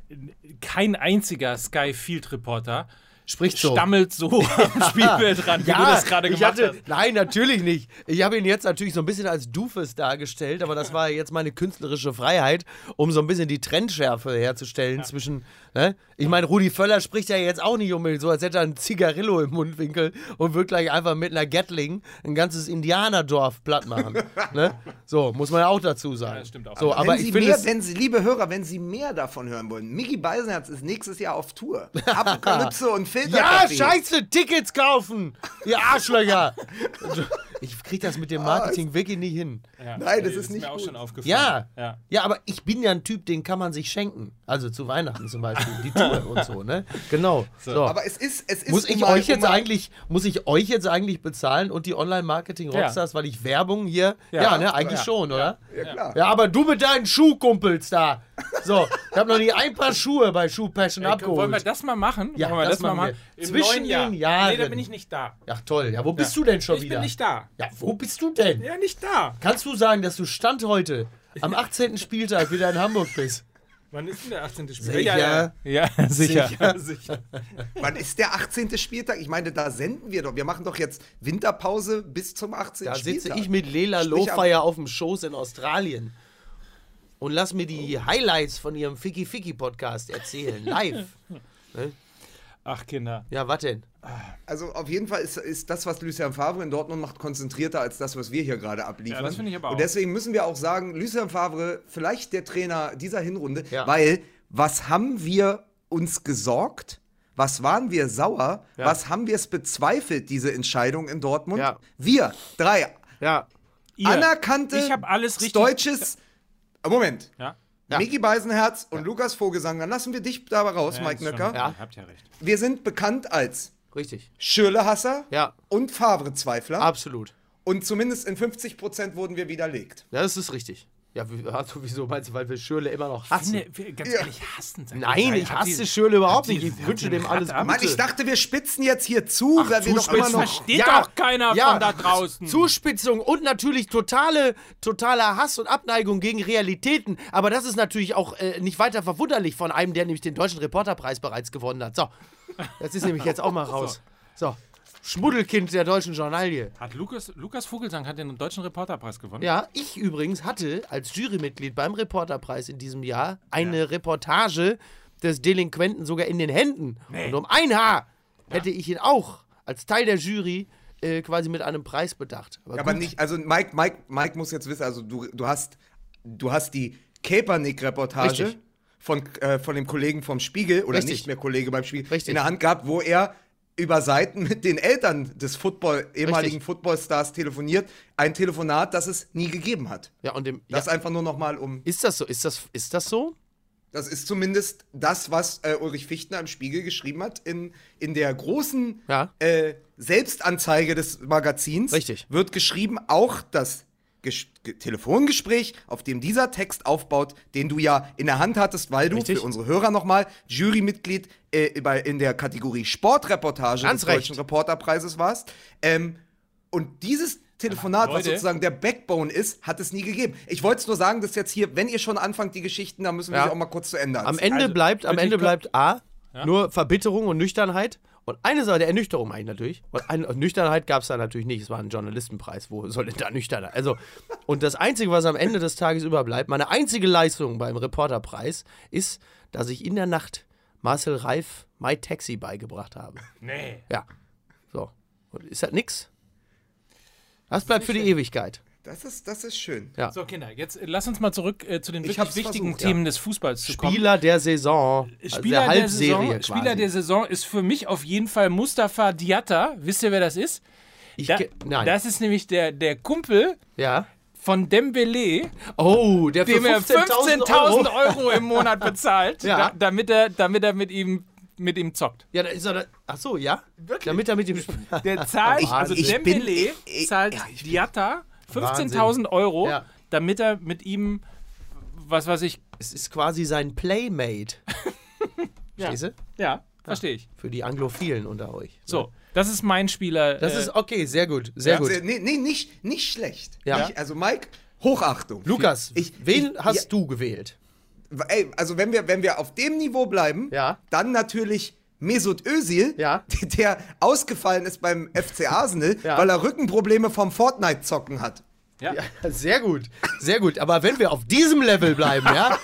S3: kein einziger Sky Field Reporter
S1: Spricht so.
S3: stammelt so am Spielfeld ran, wie du das gerade gemacht
S1: hatte,
S3: hast.
S1: Nein, natürlich nicht. Ich habe ihn jetzt natürlich so ein bisschen als Doofus dargestellt, aber das war jetzt meine künstlerische Freiheit, um so ein bisschen die Trendschärfe herzustellen zwischen. Ne? Ich meine, Rudi Völler spricht ja jetzt auch nicht unbedingt so, als hätte er ein Zigarillo im Mundwinkel und wird gleich einfach mit einer Gatling ein ganzes Indianerdorf platt machen. ne? So, muss man ja auch dazu sagen.
S3: Ja, das stimmt auch.
S1: So, aber
S2: wenn
S1: ich
S2: Sie
S1: finde
S2: wenn Sie, liebe Hörer, wenn Sie mehr davon hören wollen, Mickey Beisenherz ist nächstes Jahr auf Tour. Apokalypse und Filter.
S1: Ja, scheiße, Tickets kaufen! Ihr Arschlöcher! Ich krieg das mit dem Marketing wirklich nicht hin.
S3: Ja,
S2: Nein, das
S3: nee,
S2: ist nicht
S3: mir auch
S2: gut.
S3: schon aufgefallen.
S1: Ja.
S3: ja.
S1: Ja, aber ich bin ja ein Typ, den kann man sich schenken. Also zu Weihnachten zum Beispiel, die Tour und so, ne? Genau. So.
S2: Aber es ist, es ist
S1: muss ich euch jetzt eigentlich, muss ich euch jetzt eigentlich bezahlen und die Online-Marketing-Rockstars, weil ich Werbung hier. Ja,
S3: Ja.
S1: ne, eigentlich
S2: Ja.
S1: schon, oder?
S2: Ja, klar.
S1: Ja, aber du mit deinen Schuhkumpels da. So, ich habe noch nie ein paar Schuhe bei Schuh Passion
S3: Ey, wollen wir
S1: abgeholt.
S3: das mal machen?
S1: Ja,
S3: wollen wir
S1: das
S3: das, mal
S1: machen Zwischen den Jahren.
S3: Nee, da bin ich nicht da.
S1: Ach toll, ja, wo bist du denn schon
S3: ich
S1: wieder?
S3: bin nicht da.
S1: Ja, wo bist du denn?
S3: Ja, nicht da.
S1: Kannst du sagen, dass du Stand heute am 18. Spieltag wieder in Hamburg bist?
S3: Wann ist denn der 18. Spiel?
S1: Sicher?
S3: Ja, ja. ja sicher.
S1: Sicher?
S3: sicher.
S2: Wann ist der 18. Spieltag? Ich meine, da senden wir doch. Wir machen doch jetzt Winterpause bis zum 18.
S1: Da sitze
S2: Spieltag.
S1: ich mit Lela Lowfire auf dem Schoß in Australien und lass mir die Highlights von ihrem Ficky Ficky Podcast erzählen, live. Ne?
S3: Ach, Kinder.
S1: Ja, was denn?
S2: Also auf jeden Fall ist, ist das, was Lucien Favre in Dortmund macht, konzentrierter als das, was wir hier gerade abliefern.
S3: Ja, das finde ich aber auch.
S2: Und deswegen müssen wir auch sagen, Lucien Favre, vielleicht der Trainer dieser Hinrunde,
S1: Ja.
S2: weil was haben wir uns gesorgt? Was waren wir sauer?
S1: Ja.
S2: Was haben wir es bezweifelt, diese Entscheidung in Dortmund?
S1: Ja.
S2: Wir, drei
S1: Ja.
S3: Ihr.
S2: anerkannte
S3: Ich habe alles richtig.
S2: deutsches. Moment.
S3: Ja.
S1: Ja.
S2: Micky Beisenherz und Lukas Vogelsang, dann lassen wir dich dabei raus,
S3: Ja,
S2: Mike Nöcker.
S3: Ja, habt ja recht.
S2: Wir sind bekannt als
S1: Richtig.
S2: Schürle-Hasser
S1: Ja,
S2: und Favre-Zweifler.
S1: absolut.
S2: Und zumindest in 50% wurden wir widerlegt.
S1: Ja, das ist richtig. Ja, wie- also, wieso meinst du, weil wir Schürle immer noch hassen?
S3: Finde, wir- ganz
S2: Ja.
S3: ehrlich, hassen seine
S1: Nein, ich
S3: Habt
S1: hasse Schürle überhaupt nicht. Ich wünsche dem alles? Gute.
S2: Mann, ich dachte, wir spitzen jetzt hier zu, weil wir doch immer noch.
S3: versteht
S1: Ja.
S3: doch keiner
S1: Ja.
S3: von da draußen.
S1: Zuspitzung und natürlich totale, totaler Hass und Abneigung gegen Realitäten. Aber das ist natürlich auch äh, nicht weiter verwunderlich von einem, der nämlich den Deutschen Reporterpreis bereits gewonnen hat. So, das ist nämlich jetzt auch mal raus. So, Schmuddelkind der deutschen Journalie.
S3: Hat Lukas, Lukas Vogelsang hat den deutschen Reporterpreis gewonnen?
S1: Ja, ich übrigens hatte als Jurymitglied beim Reporterpreis in diesem Jahr eine Reportage des Delinquenten sogar in den Händen. Und um ein Haar hätte ich ihn auch als Teil der Jury äh, quasi mit einem Preis bedacht.
S2: Aber
S1: gut.
S2: nicht, also Mike, Mike, Mike muss jetzt wissen, also du, du hast, du hast die Kaepernick-Reportage
S1: Richtig.
S2: von, äh, von dem Kollegen vom Spiegel oder
S1: Richtig.
S2: nicht mehr Kollege beim Spiegel
S1: Richtig.
S2: in der Hand gehabt, wo er über Seiten mit den Eltern des Football, ehemaligen
S1: Richtig.
S2: Footballstars telefoniert. Ein Telefonat, das es nie gegeben hat.
S1: Ja, und dem,
S2: Das
S1: ja,
S2: einfach nur nochmal um.
S1: ist das so? Ist das, ist das so?
S2: Das ist zumindest das, was äh, Ulrich Fichtner im Spiegel geschrieben hat. In, in der großen
S1: Ja.
S2: äh, Selbstanzeige des Magazins
S1: Richtig.
S2: wird geschrieben, auch das Ges Ge- Telefongespräch, auf dem dieser Text aufbaut, den du ja in der Hand hattest, weil du
S1: Richtig.
S2: für unsere Hörer nochmal Jurymitglied äh, bei, in der Kategorie Sportreportage
S1: Ganz
S2: des
S1: recht.
S2: Deutschen Reporterpreises warst. Ähm, und dieses Telefonat, was sozusagen der Backbone ist, hat es nie gegeben. Ich wollte es nur sagen, dass jetzt hier, wenn ihr schon anfangt, die Geschichten, dann müssen wir
S1: Ja.
S2: sie auch mal kurz zu Ende
S1: Am. Ende
S3: Also,
S1: bleibt, am Ende bleibt A, nur Verbitterung und Nüchternheit. Und eine Sache der Ernüchterung meine ich natürlich. Und eine Nüchternheit gab es da natürlich nicht. Es war ein Journalistenpreis. Wo soll denn da Nüchternheit? Also, und das Einzige, was am Ende des Tages überbleibt, meine einzige Leistung beim Reporterpreis, ist, dass ich in der Nacht Marcel Reif My Taxi beigebracht habe.
S3: Nee.
S1: Ja. So. Und ist das nix? Das bleibt für die Ewigkeit.
S2: Das ist, das ist schön.
S1: Ja.
S3: So, Kinder, jetzt äh, lass uns mal zurück äh, zu den
S2: Ich
S3: wirklich wichtigen
S2: versucht,
S3: Themen des Fußballs zu kommen.
S1: Spieler der Saison. Also
S3: Spieler,
S1: der
S3: der,
S1: Halbserie
S3: Saison,
S1: quasi.
S3: Spieler der Saison ist für mich auf jeden Fall Mustafa Diatta. Wisst ihr, wer das ist?
S1: ich,
S3: Da,
S1: nein.
S3: Das ist nämlich der, der Kumpel
S1: ja.
S3: von Dembele,
S1: Oh, der für
S3: dem er
S1: 15.000
S3: 15.000
S1: Euro.
S3: Euro. im Monat bezahlt,
S1: Ja.
S3: da, damit, er, damit er mit ihm, mit ihm zockt.
S1: Ja, da ist er. da- Ach so, ja? Damit er mit ihm spielt.
S3: Der zahlt, also
S2: ich bin-
S3: Dembele
S2: ich- ich-
S3: zahlt
S2: ja, bin-
S3: Diatta 15.000 Euro,
S1: Ja.
S3: damit er mit ihm, was weiß ich,
S1: Es ist quasi sein Playmate.
S3: Ja.
S1: Verstehst du?
S3: ja, verstehe ich.
S1: Für die Anglophilen unter euch.
S3: So, das ist mein Spieler.
S1: Das
S3: äh,
S1: ist okay, sehr gut, sehr gut.
S2: Nee, nee nicht, nicht schlecht.
S1: Ja.
S2: Nicht, also Mike, Hochachtung.
S1: Lukas,
S2: Ich-
S1: wen
S2: ich-
S1: hast
S2: ja,
S1: du gewählt?
S2: Ey, also wenn wir, wenn wir auf dem Niveau bleiben,
S1: Ja.
S2: dann natürlich Mesut Özil,
S1: Ja.
S2: der ausgefallen ist beim FC Arsenal,
S1: Ja.
S2: weil er Rückenprobleme vom Fortnite-Zocken hat.
S3: Ja.
S1: Sehr gut, sehr gut. Aber wenn wir auf diesem Level bleiben, ja,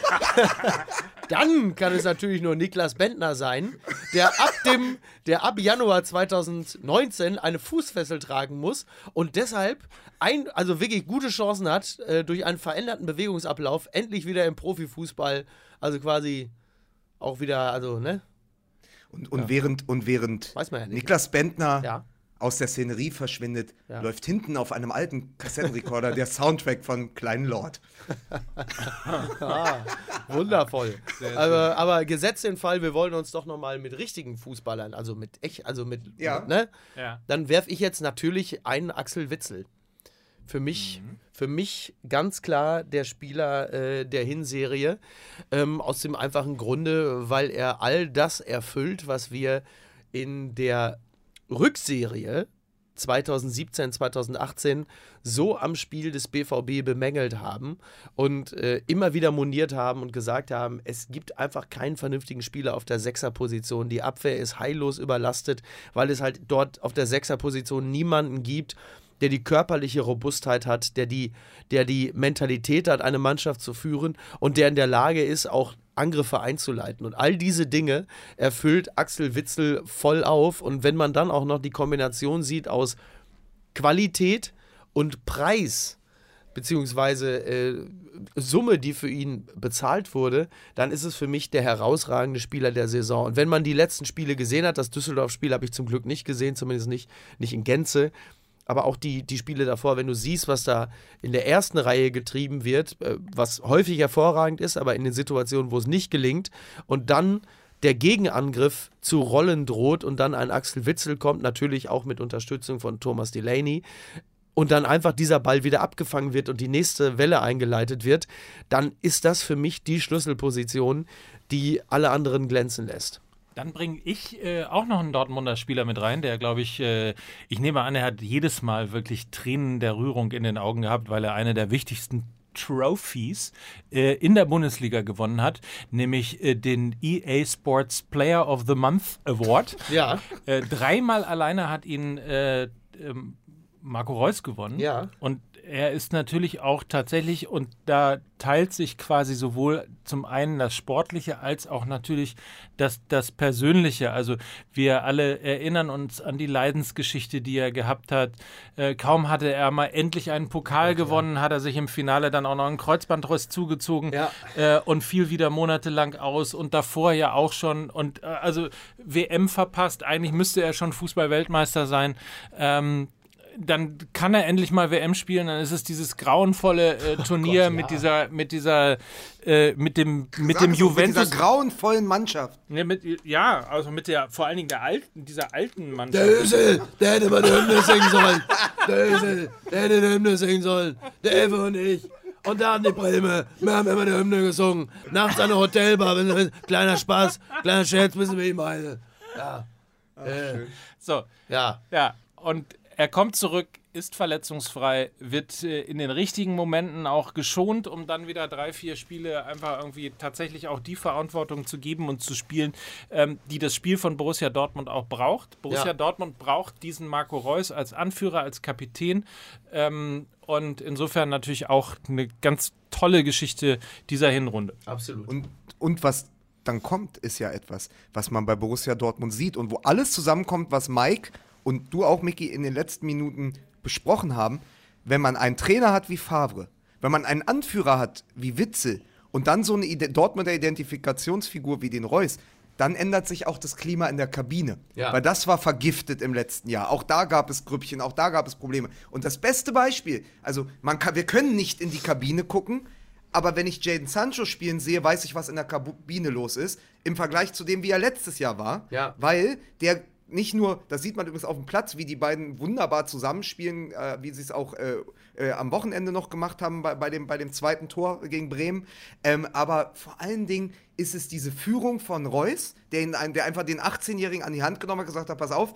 S1: dann kann es natürlich nur Niklas Bentner sein, der ab dem, der ab Januar 2019 eine Fußfessel tragen muss und deshalb ein, also wirklich gute Chancen hat, äh, durch einen veränderten Bewegungsablauf endlich wieder im Profifußball, also quasi auch wieder, also, ne?
S2: Und, und während, und während
S1: Weiß man ja nicht.
S2: Niklas Bentner
S1: Ja.
S2: aus der Szenerie verschwindet,
S1: Ja.
S2: läuft hinten auf einem alten Kassettenrekorder der Soundtrack von Kleinen Lord.
S1: Wundervoll. aber, aber gesetzt den Fall, wir wollen uns doch nochmal mit richtigen Fußballern, also mit echt, also mit,
S2: Ja.
S1: ne?
S3: Ja.
S1: Dann werfe ich jetzt natürlich einen Axel Witzel. Für mich, für mich ganz klar der Spieler äh, der Hinserie. Ähm, aus dem einfachen Grunde, weil er all das erfüllt, was wir in der Rückserie 2017, 2018 so am Spiel des BVB bemängelt haben und äh, immer wieder moniert haben und gesagt haben, es gibt einfach keinen vernünftigen Spieler auf der Sechserposition. Die Abwehr ist heillos überlastet, weil es halt dort auf der Sechserposition niemanden gibt, der die körperliche Robustheit hat, der die, der die Mentalität hat, eine Mannschaft zu führen und der in der Lage ist, auch Angriffe einzuleiten. Und all diese Dinge erfüllt Axel Witzel voll auf. Und wenn man dann auch noch die Kombination sieht aus Qualität und Preis, beziehungsweise äh, Summe, die für ihn bezahlt wurde, dann ist es für mich der herausragende Spieler der Saison. Und wenn man die letzten Spiele gesehen hat, das Düsseldorf-Spiel habe ich zum Glück nicht gesehen, zumindest nicht, nicht in Gänze, aber auch die, die Spiele davor, wenn du siehst, was da in der ersten Reihe getrieben wird, äh, was häufig hervorragend ist, aber in den Situationen, wo es nicht gelingt, und dann der Gegenangriff zu rollen droht und dann ein Axel Witzel kommt, natürlich auch mit Unterstützung von Thomas Delaney, und dann einfach dieser Ball wieder abgefangen wird und die nächste Welle eingeleitet wird, dann ist das für mich die Schlüsselposition, die alle anderen glänzen lässt.
S3: Dann bringe ich äh, auch noch einen Dortmunder Spieler mit rein, der, glaube ich, äh, ich nehme an, er hat jedes Mal wirklich Tränen der Rührung in den Augen gehabt, weil er eine der wichtigsten Trophies äh, in der Bundesliga gewonnen hat, nämlich äh, den EA Sports Player of the Month Award.
S1: Ja.
S3: Äh, dreimal alleine hat ihn äh, ähm, Marco Reus gewonnen.
S1: Ja.
S3: Und er ist natürlich auch tatsächlich, und da teilt sich quasi sowohl zum einen das Sportliche als auch natürlich das, das Persönliche. Also wir alle erinnern uns an die Leidensgeschichte, die er gehabt hat. Äh, kaum hatte er mal endlich einen Pokal gewonnen, hat er sich im Finale dann auch noch einen Kreuzbandriss zugezogen
S1: Ja.
S3: äh, und fiel wieder monatelang aus und davor ja auch schon und äh, also WM verpasst. Eigentlich müsste er schon Fußball-Weltmeister sein. Ähm, dann kann er endlich mal WM spielen, dann ist es dieses grauenvolle äh, Turnier
S1: Oh Gott,
S3: mit
S1: ja.
S3: dieser, mit dieser, äh, mit dem, mit
S2: Sag
S3: dem Juventus.
S2: Mit dieser grauenvollen Mannschaft.
S3: Ne, mit, ja, also mit der, vor allen Dingen der alten, dieser alten Mannschaft.
S1: Ösel, der hätte mal die Hymne singen sollen. Der Ösel, der hätte die Hymne singen sollen. Der Elfe und ich. Und da an die Breme. Wir haben immer die Hymne gesungen. Nachts an der Hotelbar. wenn- Kleiner Spaß, kleiner Scherz, wissen wir ihm eine. Ja. Äh,
S3: So,
S1: ja.
S3: ja, und er kommt zurück, ist verletzungsfrei, wird äh, in den richtigen Momenten auch geschont, um dann wieder drei, vier Spiele einfach irgendwie tatsächlich auch die Verantwortung zu geben und zu spielen, ähm, die das Spiel von Borussia Dortmund auch braucht. Borussia
S1: Ja.
S3: Dortmund braucht diesen Marco Reus als Anführer, als Kapitän. Ähm, und insofern natürlich auch eine ganz tolle Geschichte dieser Hinrunde.
S1: Absolut.
S2: Und, und was dann kommt, ist ja etwas, was man bei Borussia Dortmund sieht und wo alles zusammenkommt, was Mike und du auch, Micky, in den letzten Minuten besprochen haben. Wenn man einen Trainer hat wie Favre, wenn man einen Anführer hat wie Witzel und dann so eine Ide Dortmunder Identifikationsfigur wie den Reus, dann ändert sich auch das Klima in der Kabine.
S1: Ja.
S2: Weil das war vergiftet im letzten Jahr. Auch da gab es Grüppchen, auch da gab es Probleme. Und das beste Beispiel, also man kann, wir können nicht in die Kabine gucken, aber wenn ich Jaden Sancho spielen sehe, weiß ich, was in der Kabine los ist, im Vergleich zu dem, wie er letztes Jahr war.
S1: Ja.
S2: Weil der nicht nur, das sieht man übrigens auf dem Platz, wie die beiden wunderbar zusammenspielen, äh, wie sie es auch äh, äh, am Wochenende noch gemacht haben bei, bei, dem, bei dem zweiten Tor gegen Bremen. Ähm, aber vor allen Dingen ist es diese Führung von Reus, der, ihn, der einfach den 18-Jährigen an die Hand genommen hat, gesagt hat, pass auf,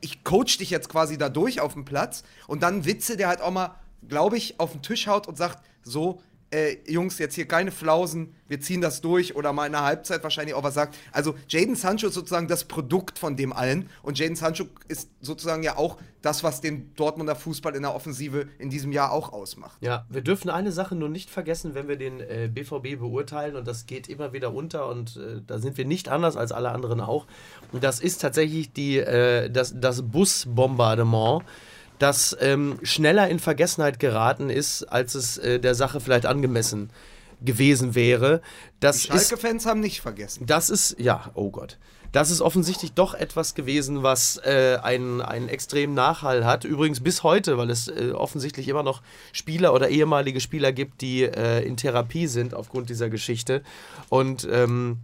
S2: ich coach dich jetzt quasi da durch auf dem Platz und dann Witze, der halt auch mal glaube ich, auf den Tisch haut und sagt, so, äh, Jungs, jetzt hier keine Flausen, wir ziehen das durch oder mal in der Halbzeit wahrscheinlich auch was sagt. Also Jaden Sancho ist sozusagen das Produkt von dem allen und Jaden Sancho ist sozusagen ja auch das, was den Dortmunder Fußball in der Offensive in diesem Jahr auch ausmacht.
S1: Ja, wir dürfen eine Sache nur nicht vergessen, wenn wir den äh, BVB beurteilen und das geht immer wieder unter und äh, da sind wir nicht anders als alle anderen auch. Und das ist tatsächlich die, äh, das, das Busbombardement das ähm, schneller in Vergessenheit geraten ist, als es äh, der Sache vielleicht angemessen gewesen wäre. Das
S2: Die Schalke-Fans haben nicht vergessen.
S1: Das ist, ja, oh Gott. Das ist offensichtlich doch etwas gewesen, was äh, einen, einen extremen Nachhall hat. Übrigens bis heute, weil es äh, offensichtlich immer noch Spieler oder ehemalige Spieler gibt, die äh, in Therapie sind aufgrund dieser Geschichte. Und ähm,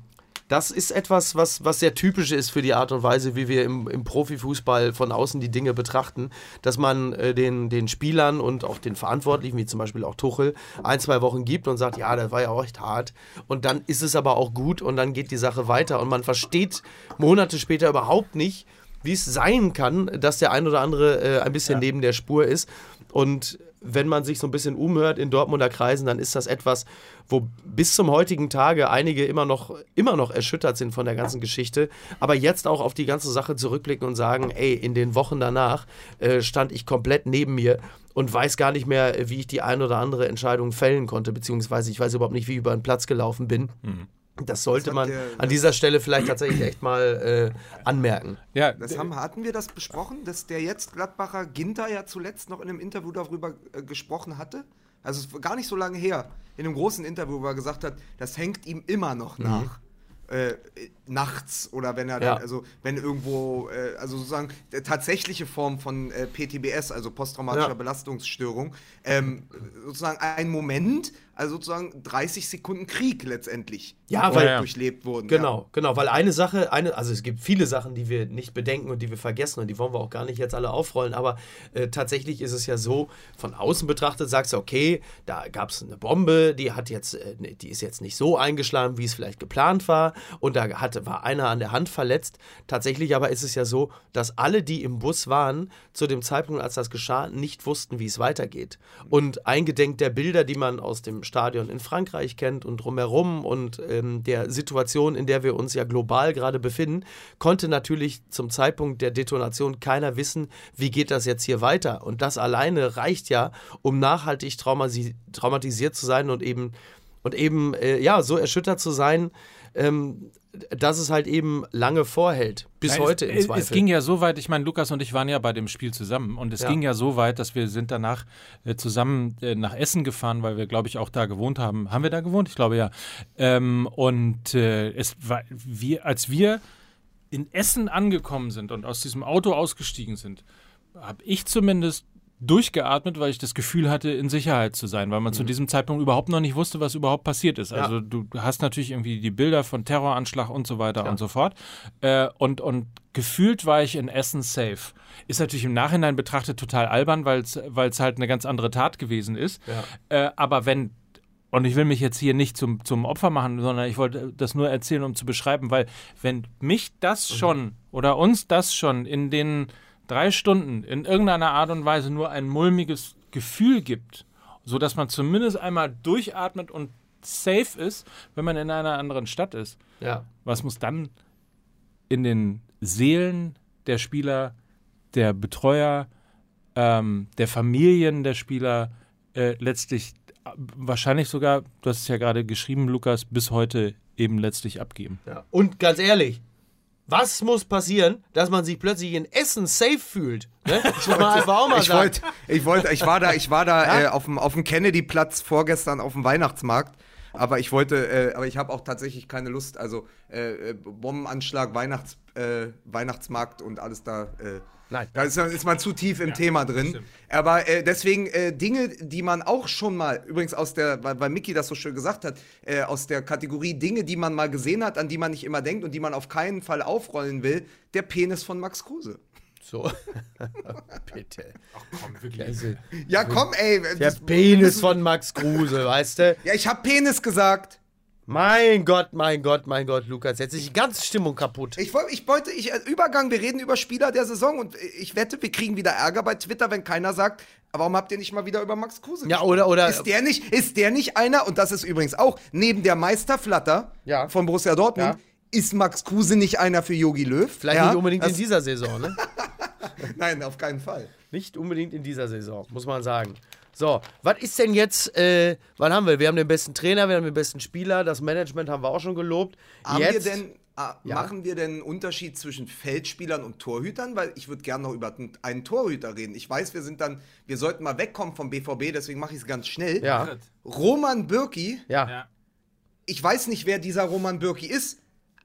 S1: das ist etwas, was, was sehr typisch ist für die Art und Weise, wie wir im, im Profifußball von außen die Dinge betrachten, dass man äh, den, den Spielern und auch den Verantwortlichen, wie zum Beispiel auch Tuchel, ein, zwei Wochen gibt und sagt, ja, das war ja auch echt hart. Und dann ist es aber auch gut und dann geht die Sache weiter und man versteht Monate später überhaupt nicht, wie es sein kann, dass der ein oder andere äh, ein bisschen ja. neben der Spur ist. Und wenn man sich so ein bisschen umhört in Dortmunder Kreisen, dann ist das etwas, wo bis zum heutigen Tage einige immer noch, immer noch erschüttert sind von der ganzen Geschichte, aber jetzt auch auf die ganze Sache zurückblicken und sagen, ey, in den Wochen danach äh, stand ich komplett neben mir und weiß gar nicht mehr, wie ich die ein oder andere Entscheidung fällen konnte, beziehungsweise ich weiß überhaupt nicht, wie ich über den Platz gelaufen bin. Mhm. Das sollte das man der, an dieser Stelle vielleicht tatsächlich echt mal äh, anmerken.
S2: Ja, das haben, hatten wir das besprochen, dass der jetzt Gladbacher Ginter ja zuletzt noch in einem Interview darüber äh, gesprochen hatte? Also gar nicht so lange her, in einem großen Interview, wo er gesagt hat, das hängt ihm immer noch mhm. nach. Mhm. Äh, nachts oder wenn er ja. dann, also wenn irgendwo, äh, also sozusagen tatsächliche Form von äh, PTBS, also posttraumatischer ja. Belastungsstörung, ähm, sozusagen ein Moment, also sozusagen 30 Sekunden Krieg letztendlich,
S1: ja, weil ja.
S2: durchlebt wurden.
S1: Genau, ja. genau, weil eine Sache, eine, also es gibt viele Sachen, die wir nicht bedenken und die wir vergessen und die wollen wir auch gar nicht jetzt alle aufrollen, aber äh, tatsächlich ist es ja so, von außen betrachtet sagst du, okay, da gab es eine Bombe, die hat jetzt, äh, die ist jetzt nicht so eingeschlagen, wie es vielleicht geplant war und da hatte, war einer an der Hand verletzt. Tatsächlich aber ist es ja so, dass alle, die im Bus waren, zu dem Zeitpunkt, als das geschah, nicht wussten, wie es weitergeht. Und eingedenk der Bilder, die man aus dem Stadion in Frankreich kennt und drumherum und ähm, der Situation, in der wir uns ja global gerade befinden, konnte natürlich zum Zeitpunkt der Detonation keiner wissen, wie geht das jetzt hier weiter. Und das alleine reicht ja, um nachhaltig traumatisiert zu sein und eben und eben äh, ja so erschüttert zu sein, ähm, dass es halt eben lange vorhält, bis Nein, heute
S3: es,
S1: im Zweifel.
S3: Es ging ja so weit, ich meine, Lukas und ich waren ja bei dem Spiel zusammen und es ja. ging ja so weit, dass wir sind danach äh, zusammen äh, nach Essen gefahren, weil wir, glaube ich, auch da gewohnt haben. Haben wir da gewohnt? Ich glaube ja. Ähm, und äh, es war, wir, als wir in Essen angekommen sind und aus diesem Auto ausgestiegen sind, habe ich zumindest durchgeatmet, weil ich das Gefühl hatte, in Sicherheit zu sein, weil man mhm. zu diesem Zeitpunkt überhaupt noch nicht wusste, was überhaupt passiert ist. Ja. Also du hast natürlich irgendwie die Bilder von Terroranschlag und so weiter ja. und so fort. Äh, und, und gefühlt war ich in Essen safe. Ist natürlich im Nachhinein betrachtet total albern, weil es halt eine ganz andere Tat gewesen ist. Ja. Äh, aber wenn und ich will mich jetzt hier nicht zum, zum Opfer machen, sondern ich wollte das nur erzählen, um zu beschreiben, weil wenn mich das mhm. schon oder uns das schon in den drei Stunden in irgendeiner Art und Weise nur ein mulmiges Gefühl gibt, sodass man zumindest einmal durchatmet und safe ist, wenn man in einer anderen Stadt ist.
S1: Ja.
S3: Was muss dann in den Seelen der Spieler, der Betreuer, ähm, der Familien der Spieler äh, letztlich wahrscheinlich sogar, du hast es ja gerade geschrieben, Lukas, bis heute eben letztlich abgeben.
S1: Ja. Und ganz ehrlich, was muss passieren, dass man sich plötzlich in Essen safe fühlt? Ne?
S2: Auch mal ich Wollt, ich, wollt, ich war da, ich war da ja? äh, auf dem, auf dem Kennedy-Platz vorgestern auf dem Weihnachtsmarkt. Aber ich wollte, äh, aber ich habe auch tatsächlich keine Lust. Also äh, äh Bombenanschlag, Weihnachts, äh, Weihnachtsmarkt und alles da äh, Nein. Da ist, ist man zu tief im ja, Thema drin. Stimmt. Aber äh, deswegen äh, Dinge, die man auch schon mal, übrigens aus der, weil, weil Mickey das so schön gesagt hat, äh, aus der Kategorie Dinge, die man mal gesehen hat, an die man nicht immer denkt und die man auf keinen Fall aufrollen will, der Penis von Max Kruse.
S1: So. Bitte. Ach komm, wirklich. Also,
S2: ja, komm, ey.
S1: Der Penis von Max Kruse, weißt du?
S2: Ja, ich hab Penis gesagt.
S1: Mein Gott, mein Gott, mein Gott, Lukas, jetzt ist die ganze Stimmung kaputt.
S2: Ich, woll- ich wollte, ich, äh, Übergang, wir reden über Spieler der Saison und ich wette, wir kriegen wieder Ärger bei Twitter, wenn keiner sagt, warum habt ihr nicht mal wieder über Max Kruse
S1: Ja,
S2: gesprochen?"
S1: oder- oder-
S2: Ist der nicht, ist der nicht einer, und das ist übrigens auch, neben der Meisterflatter
S1: Ja.
S2: von Borussia Dortmund,
S1: Ja.
S2: ist Max Kruse nicht einer für Yogi Löw?
S1: Vielleicht
S2: Ja,
S1: nicht unbedingt
S2: das,
S1: in dieser Saison, ne?
S2: Nein, auf keinen Fall.
S1: Nicht unbedingt in dieser Saison, muss man sagen. So, was ist denn jetzt, äh, was haben wir? Wir haben den besten Trainer, wir haben den besten Spieler, das Management haben wir auch schon gelobt.
S2: Haben
S1: jetzt,
S2: wir denn, ah,
S1: Ja.
S2: machen wir denn einen Unterschied zwischen Feldspielern und Torhütern? Weil ich würde gerne noch über einen Torhüter reden. Ich weiß, wir sind dann, wir sollten mal wegkommen vom BVB, deswegen mache ich es ganz schnell.
S1: Ja,
S2: Roman Bürki,
S1: ja,
S3: Ja.
S2: ich weiß nicht, wer dieser Roman Bürki ist,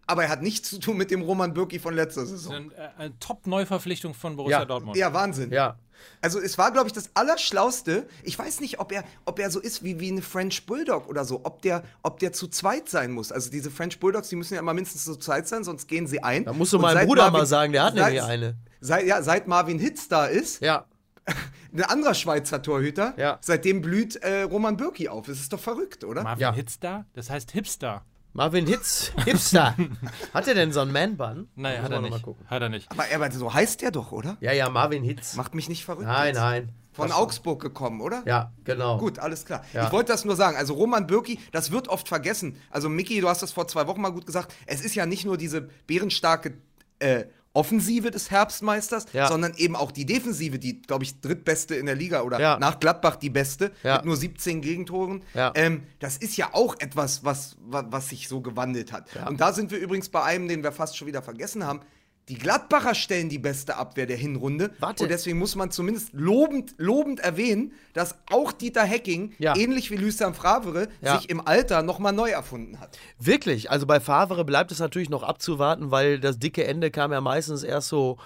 S2: aber er hat nichts zu tun mit dem Roman Bürki von letzter Saison.
S3: Eine, äh, eine Top-Neuverpflichtung von Borussia
S1: Ja.
S3: Dortmund.
S2: Ja, Wahnsinn.
S1: ja.
S2: Also es war, glaube ich, das Allerschlauste. Ich weiß nicht, ob er, ob er so ist wie, wie eine French Bulldog oder so, ob der, ob der zu zweit sein muss. Also diese French Bulldogs, die müssen ja immer mindestens zu zweit sein, sonst gehen sie ein.
S1: Da musst du meinem Bruder
S2: Marvin-
S1: mal sagen, der hat
S2: seit,
S1: nämlich eine.
S2: Seit, ja, seit Marvin Hitz da ist,
S1: Ja,
S2: ein anderer Schweizer Torhüter,
S1: Ja.
S2: seitdem blüht äh, Roman Bürki auf. Das ist doch verrückt, oder?
S3: Marvin
S1: Ja.
S3: Hitzda? Das heißt Hipster.
S1: Marvin Hitz, Hipster. hat er denn so einen Man-Bun?
S3: Nein, hat er nicht.
S1: gucken.
S3: Hat er nicht.
S2: Aber, aber so heißt der doch, oder?
S1: Ja, ja, Marvin Hitz.
S2: Macht mich nicht verrückt.
S1: Nein,
S2: jetzt.
S1: nein.
S2: Von
S1: Das-
S2: Augsburg gekommen, oder?
S1: Ja, genau.
S2: Gut, alles klar.
S1: Ja.
S2: Ich wollte das nur sagen. Also Roman Bürki, das wird oft vergessen. Also Micky, du hast das vor zwei Wochen mal gut gesagt. Es ist ja nicht nur diese bärenstarke äh, Offensive des Herbstmeisters,
S1: Ja.
S2: sondern eben auch die Defensive, die, glaube ich, drittbeste in der Liga oder
S1: Ja.
S2: nach Gladbach die beste,
S1: Ja.
S2: mit nur 17 Gegentoren. Ähm, das ist ja auch etwas, was, was, was sich so gewandelt hat. Und da sind wir übrigens bei einem, den wir fast schon wieder vergessen haben. Die Gladbacher stellen die beste Abwehr der Hinrunde.
S1: Warte.
S2: Und deswegen muss man zumindest lobend, lobend erwähnen, dass auch Dieter Hecking,
S1: Ja.
S2: ähnlich wie Lucien Favre,
S1: Ja.
S2: sich im Alter nochmal neu erfunden hat.
S1: Wirklich, also bei Favre bleibt es natürlich noch abzuwarten, weil das dicke Ende kam ja meistens erst so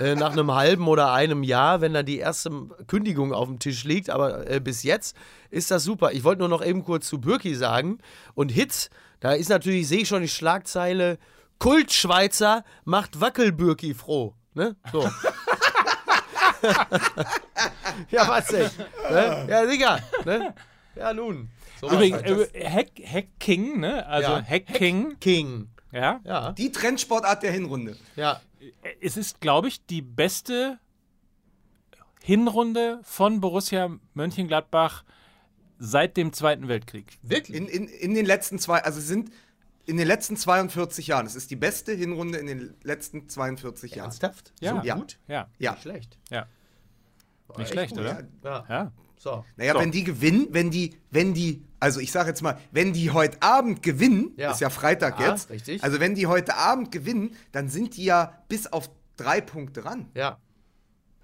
S1: äh, nach einem halben oder einem Jahr, wenn dann die erste Kündigung auf dem Tisch liegt. Aber äh, bis jetzt ist das super. Ich wollte nur noch eben kurz zu Bürki sagen. Und Hitz, da ist natürlich, sehe ich schon die Schlagzeile, Kultschweizer macht Wackelbürki froh. Ne? So. ja, was denn? Ne? Ja, sicher. Ne? Ja, nun. So
S3: Übrigens,
S1: war's halt.
S3: äh, Hack, Hacking, ne? Also
S1: Ja.
S3: Hacking,
S1: King.
S3: ja.
S1: Ja,
S2: Die Trendsportart der Hinrunde.
S1: ja.
S3: Es ist, glaube ich, die beste Hinrunde von Borussia Mönchengladbach seit dem Zweiten Weltkrieg.
S1: Wirklich?
S2: In, in, in den letzten zwei, also sind in den letzten 42 Jahren. Es ist die beste Hinrunde in den letzten 42 Jahren.
S1: Ernsthaft?
S3: Ja.
S1: So
S2: Ja.
S1: gut?
S3: Ja,
S2: Ja.
S1: Nicht schlecht.
S3: ja.
S1: War
S3: Nicht
S1: echt
S3: schlecht,
S1: gut.
S3: oder?
S1: Ja.
S3: Ja.
S1: So.
S2: Naja,
S3: So.
S2: wenn die gewinnen, wenn die, wenn die, also ich sage jetzt mal, wenn die heute Abend gewinnen,
S1: Ja.
S2: ist ja Freitag
S1: Ja,
S2: jetzt,
S1: richtig.
S2: also wenn die heute Abend gewinnen, dann sind die ja bis auf drei Punkte ran
S1: Ja.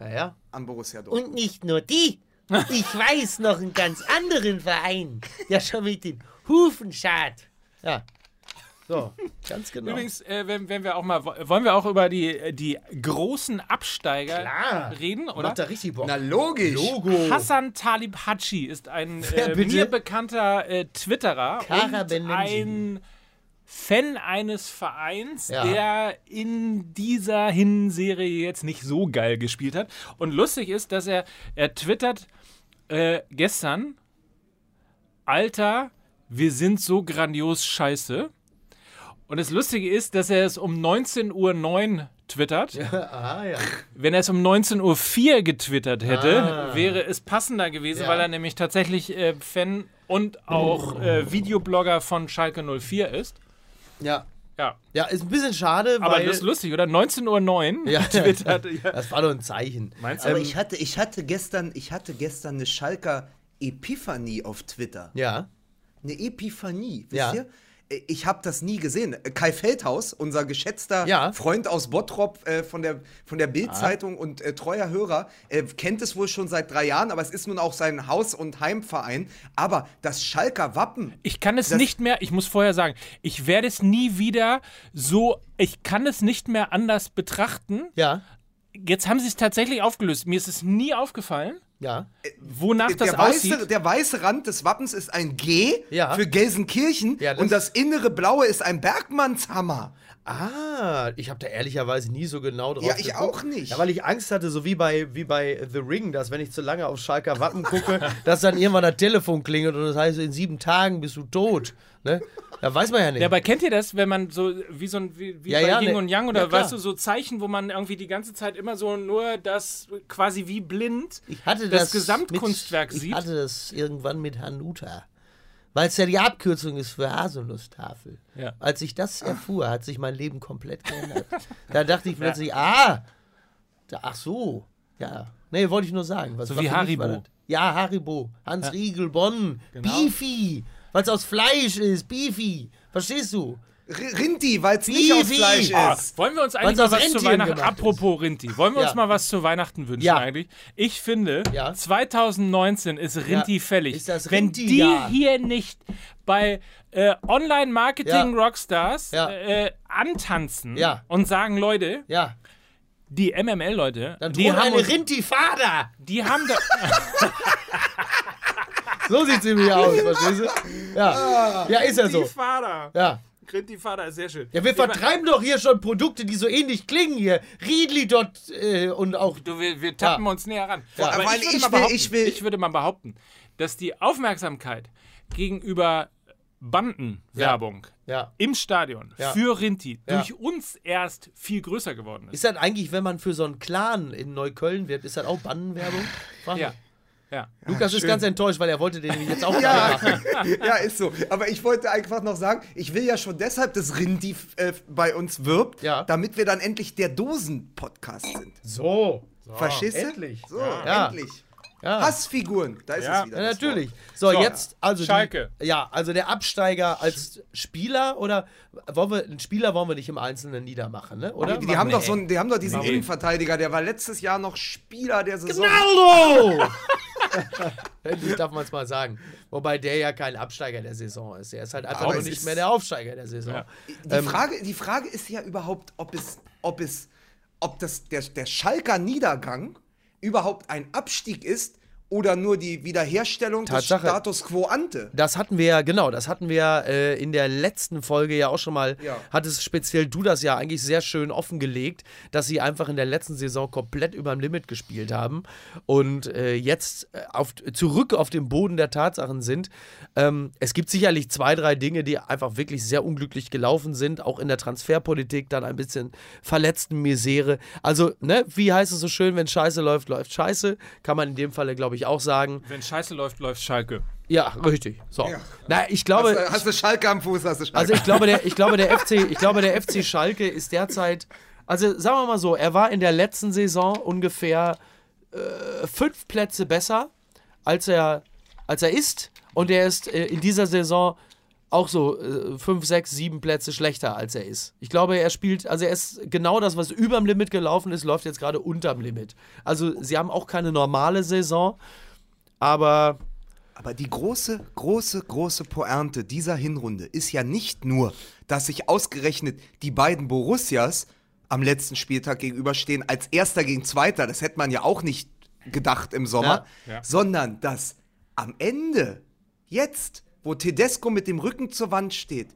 S1: Ja, ja.
S2: an Borussia Dortmund.
S4: Und nicht nur die. Ich weiß noch einen ganz anderen Verein, der schon mit den Hufen schart.
S1: Ja. So, ganz genau.
S3: Übrigens, äh, wenn, wenn wir auch mal, wollen wir auch über die, die großen Absteiger
S1: Klar.
S3: reden, oder?
S1: Macht da richtig Bock.
S2: Na logisch.
S1: Logo.
S3: Hassan Talib Hatschi ist ein äh, mir bekannter äh, Twitterer
S4: Kara
S3: und
S4: Benenji.
S3: ein Fan eines Vereins,
S1: Ja.
S3: der in dieser Hinserie jetzt nicht so geil gespielt hat. Und lustig ist, dass er, er twittert äh, gestern, Alter, wir sind so grandios scheiße. Und das Lustige ist, dass er es um 19.09 Uhr twittert.
S1: ah, ja.
S3: Wenn er es um 19.04 Uhr getwittert hätte, wäre es passender gewesen,
S1: Ja.
S3: weil er nämlich tatsächlich äh, Fan und auch äh, Videoblogger von Schalke 04 ist.
S1: Ja.
S3: Ja.
S1: Ja, ist ein bisschen schade,
S3: Aber
S1: weil.
S3: das ist lustig, oder? 19.09 Uhr
S1: Ja.
S3: twittert. Ja.
S1: Das war doch ein Zeichen.
S3: Meinst
S2: Aber
S3: du?
S2: ich hatte, ich hatte gestern, ich hatte gestern eine Schalker Epiphanie auf Twitter.
S1: Ja.
S2: Eine Epiphanie, wisst
S1: Ja.
S2: ihr? Ich habe das nie gesehen. Kai Feldhaus, unser geschätzter
S1: Ja.
S2: Freund aus Bottrop äh, von der, von der Bild-Zeitung und äh, treuer Hörer, äh, kennt es wohl schon seit drei Jahren, aber es ist nun auch sein Haus- und Heimverein. Aber das Schalker Wappen,
S3: Ich kann es nicht mehr, ich muss vorher sagen, ich werde es nie wieder so, ich kann es nicht mehr anders betrachten.
S1: Ja.
S3: Jetzt haben sie es tatsächlich aufgelöst. Mir ist es nie aufgefallen,
S1: Ja.
S3: wonach das
S2: der weiße,
S3: aussieht.
S2: der weiße Rand des Wappens ist ein G
S1: Ja.
S2: für Gelsenkirchen
S1: Ja, das-
S2: und das innere Blaue ist ein Bergmannshammer.
S1: Ah, ich habe da ehrlicherweise nie so genau drauf
S2: Ja, ich
S1: geguckt.
S2: auch nicht.
S1: Ja, weil ich Angst hatte, so wie bei, wie bei The Ring, dass wenn ich zu lange auf Schalker Wappen gucke, dass dann irgendwann das Telefon klingelt und das heißt, in sieben Tagen bist du tot. Ne? Da weiß man ja nicht.
S3: Ja, aber kennt ihr das, wenn man so wie so ein wie, wie
S1: Ja,
S3: bei
S1: ja,
S3: Yin
S1: ne-
S3: und Yang oder
S1: ja,
S3: weißt du so Zeichen, wo man irgendwie die ganze Zeit immer so nur das quasi wie blind
S1: ich hatte
S3: das
S1: das,
S3: Gesamtkunstwerk
S1: mit,
S3: sieht.
S1: Ich hatte das irgendwann mit Hanuta. Weil es ja die Abkürzung ist für Haselnusstafel.
S3: Ja.
S1: Als ich das erfuhr, hat sich mein Leben komplett geändert. da dachte ich plötzlich, ah, da, ach so, ja. Nee, wollte ich nur sagen. Was
S3: So wie Haribo.
S1: Ja, Haribo. Hans Riegel, Bonn.
S3: Genau.
S1: Beefy. Weil es aus Fleisch ist. Beefy. Verstehst du?
S2: Rinti, weil es nicht aus
S1: Wie, wie?
S2: Fleisch
S3: Ah,
S2: ist.
S3: wollen wir uns eigentlich mal was zu Weihnachten,
S1: ist.
S3: apropos Rinti, wollen wir uns
S1: Ja.
S3: mal was zu Weihnachten wünschen
S1: Ja.
S3: eigentlich? Ich finde,
S1: Ja.
S3: 2019 ist Rinti
S1: Ja.
S3: fällig.
S1: Ist das
S3: Wenn die hier nicht bei äh, Online-Marketing-Rockstars
S1: Ja.
S3: äh, antanzen
S1: Ja.
S3: und sagen, Leute,
S1: Ja.
S3: die MML-Leute, die haben
S1: eine
S3: uns,
S1: Rinti-Fader.
S3: die haben da,
S1: So sieht sie mir aus, verstehst du? Ja. Ja, ist ja so.
S3: Vater.
S1: Ja.
S3: Rinti-Vater ist sehr schön.
S1: Ja, wir vertreiben doch hier schon Produkte, die so ähnlich klingen hier. Riedli dort äh, und auch.
S3: Du, wir, wir tappen
S1: Ja.
S3: uns näher ran.
S1: Ja.
S3: Aber
S2: Weil
S3: ich, würde
S2: ich
S3: mal
S2: will-
S3: behaupten,
S2: ich will-
S3: ich würde mal behaupten, dass die Aufmerksamkeit gegenüber Bandenwerbung
S1: Ja.
S3: im Stadion
S1: Ja.
S3: für Rinti
S1: Ja.
S3: durch uns erst viel größer geworden ist.
S1: Ist das eigentlich, wenn man für so einen Clan in Neukölln wirbt, ist das auch Bannenwerbung? Frag
S3: Ja. Ja.
S1: Lukas ist
S2: schön.
S1: ganz enttäuscht, weil er wollte den jetzt auch
S2: Ja,
S1: machen.
S2: ja, ist so. Aber ich wollte einfach noch sagen, ich will ja schon deshalb, dass Rinti äh, bei uns wirbt,
S1: Ja.
S2: damit wir dann endlich der Dosen-Podcast sind.
S1: So.
S2: Verstehst du?
S1: endlich.
S2: So,
S1: Ja.
S2: endlich.
S1: Ja.
S2: Hassfiguren, da ist
S3: Ja.
S2: es wieder.
S1: Ja, natürlich. So,
S3: So,
S1: jetzt, also.
S3: Schalke.
S1: Die, ja, also der Absteiger als Spieler oder wollen wir, einen Spieler wollen wir nicht im Einzelnen niedermachen, ne? Oder?
S2: Die, die, haben
S1: Machen
S2: doch so einen, die haben doch diesen. Innenverteidiger, der war letztes Jahr noch Spieler der Saison.
S1: Ronaldo! Endlich darf man es mal sagen. Wobei der ja kein Absteiger der Saison ist. Er ist halt einfach
S2: es
S1: nicht mehr der Aufsteiger der Saison.
S3: Ja.
S2: Die, Frage, die Frage ist ja überhaupt, ob es, ob es, ob das der, der Schalker Niedergang überhaupt ein Abstieg ist oder nur die Wiederherstellung
S1: Tatsache.
S2: des Status quo ante.
S1: Das hatten wir ja, genau, das hatten wir äh, in der letzten Folge ja auch schon mal,
S2: Ja.
S1: hattest speziell du das ja eigentlich sehr schön offengelegt, dass sie einfach in der letzten Saison komplett überm Limit gespielt haben und äh, jetzt äh, auf, zurück auf dem Boden der Tatsachen sind. Ähm, es gibt sicherlich zwei, drei Dinge, die einfach wirklich sehr unglücklich gelaufen sind, auch in der Transferpolitik, dann ein bisschen verletzten Misere. Also, ne, wie heißt es so schön, wenn Scheiße läuft, läuft Scheiße, kann man in dem Falle, glaube ich, auch sagen.
S3: Wenn Scheiße läuft, läuft Schalke.
S1: Ja, richtig. So.
S2: Ja.
S1: Na, ich glaube,
S2: Hast, du- hast du Schalke am Fuß, hast du Schalke.
S1: also ich glaube, der, ich glaube, der FC, ich glaube, der FC Schalke ist derzeit, also sagen wir mal so, er war in der letzten Saison ungefähr äh, fünf Plätze besser, als er, als er ist. Und er ist äh, in dieser Saison auch so äh, fünf, sechs, sieben Plätze schlechter, als er ist. Ich glaube, er spielt, also er ist genau das, was überm Limit gelaufen ist, läuft jetzt gerade unterm Limit. Also sie haben auch keine normale Saison, aber
S2: Aber die große, große, große Pointe dieser Hinrunde ist ja nicht nur, dass sich ausgerechnet die beiden Borussias am letzten Spieltag gegenüberstehen, als Erster gegen Zweiter, das hätte man ja auch nicht gedacht im Sommer,
S3: Ja. Ja.
S2: sondern dass am Ende, jetzt, wo Tedesco mit dem Rücken zur Wand steht,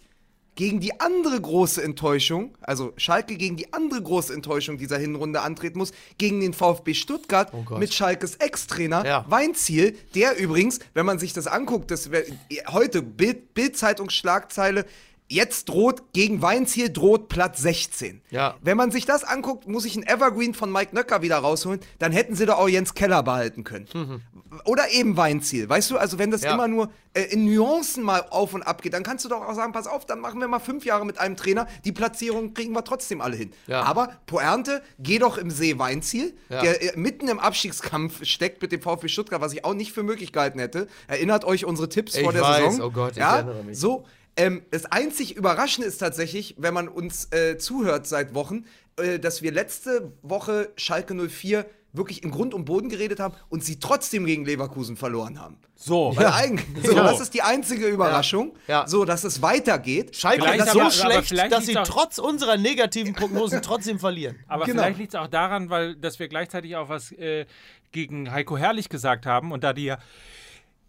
S2: gegen die andere große Enttäuschung, also Schalke gegen die andere große Enttäuschung dieser Hinrunde antreten muss, gegen den VfB Stuttgart
S1: Gott.
S2: mit Schalkes Ex-Trainer
S1: Ja.
S2: Weinziel, der übrigens, wenn man sich das anguckt, das wär, heute Bild, Bild-Zeitungsschlagzeile, jetzt droht gegen Weinziel droht Platz 16.
S1: Ja.
S2: Wenn man sich das anguckt, muss ich einen Evergreen von Mike Nöcker wieder rausholen, dann hätten sie doch auch Jens Keller behalten können. Oder eben Weinziel. Weißt du, also wenn das
S1: Mhm. Ja.
S2: immer nur äh, in Nuancen mal auf und ab geht, dann kannst du doch auch sagen, pass auf, dann machen wir mal fünf Jahre mit einem Trainer, die Platzierung kriegen wir trotzdem alle hin.
S1: Ja.
S2: Aber Poernte, geh doch im See Weinziel, der äh, mitten im Abstiegskampf steckt mit dem VfB Stuttgart, was ich auch nicht für möglich gehalten hätte. Erinnert euch unsere Tipps
S1: Ich
S2: vor der
S1: weiß,
S2: Saison.
S1: oh Gott, ich
S2: ja,
S1: erinnere mich.
S2: So, ähm, das einzig Überraschende ist tatsächlich, wenn man uns äh, zuhört seit Wochen, äh, dass wir letzte Woche Schalke 04 wirklich in Grund und Boden geredet haben und sie trotzdem gegen Leverkusen verloren haben.
S3: So.
S2: Eigentlich, so,
S3: So.
S2: das ist die einzige Überraschung,
S1: Ja.
S2: so dass es weitergeht.
S1: Schalke ist
S3: aber-
S1: so
S3: aber
S1: schlecht,
S3: vielleicht
S1: dass sie trotz unserer negativen Prognosen trotzdem verlieren.
S3: Aber
S2: Genau.
S3: vielleicht liegt es auch daran, weil dass wir gleichzeitig auch was äh, gegen Heiko Herrlich gesagt haben und da die ja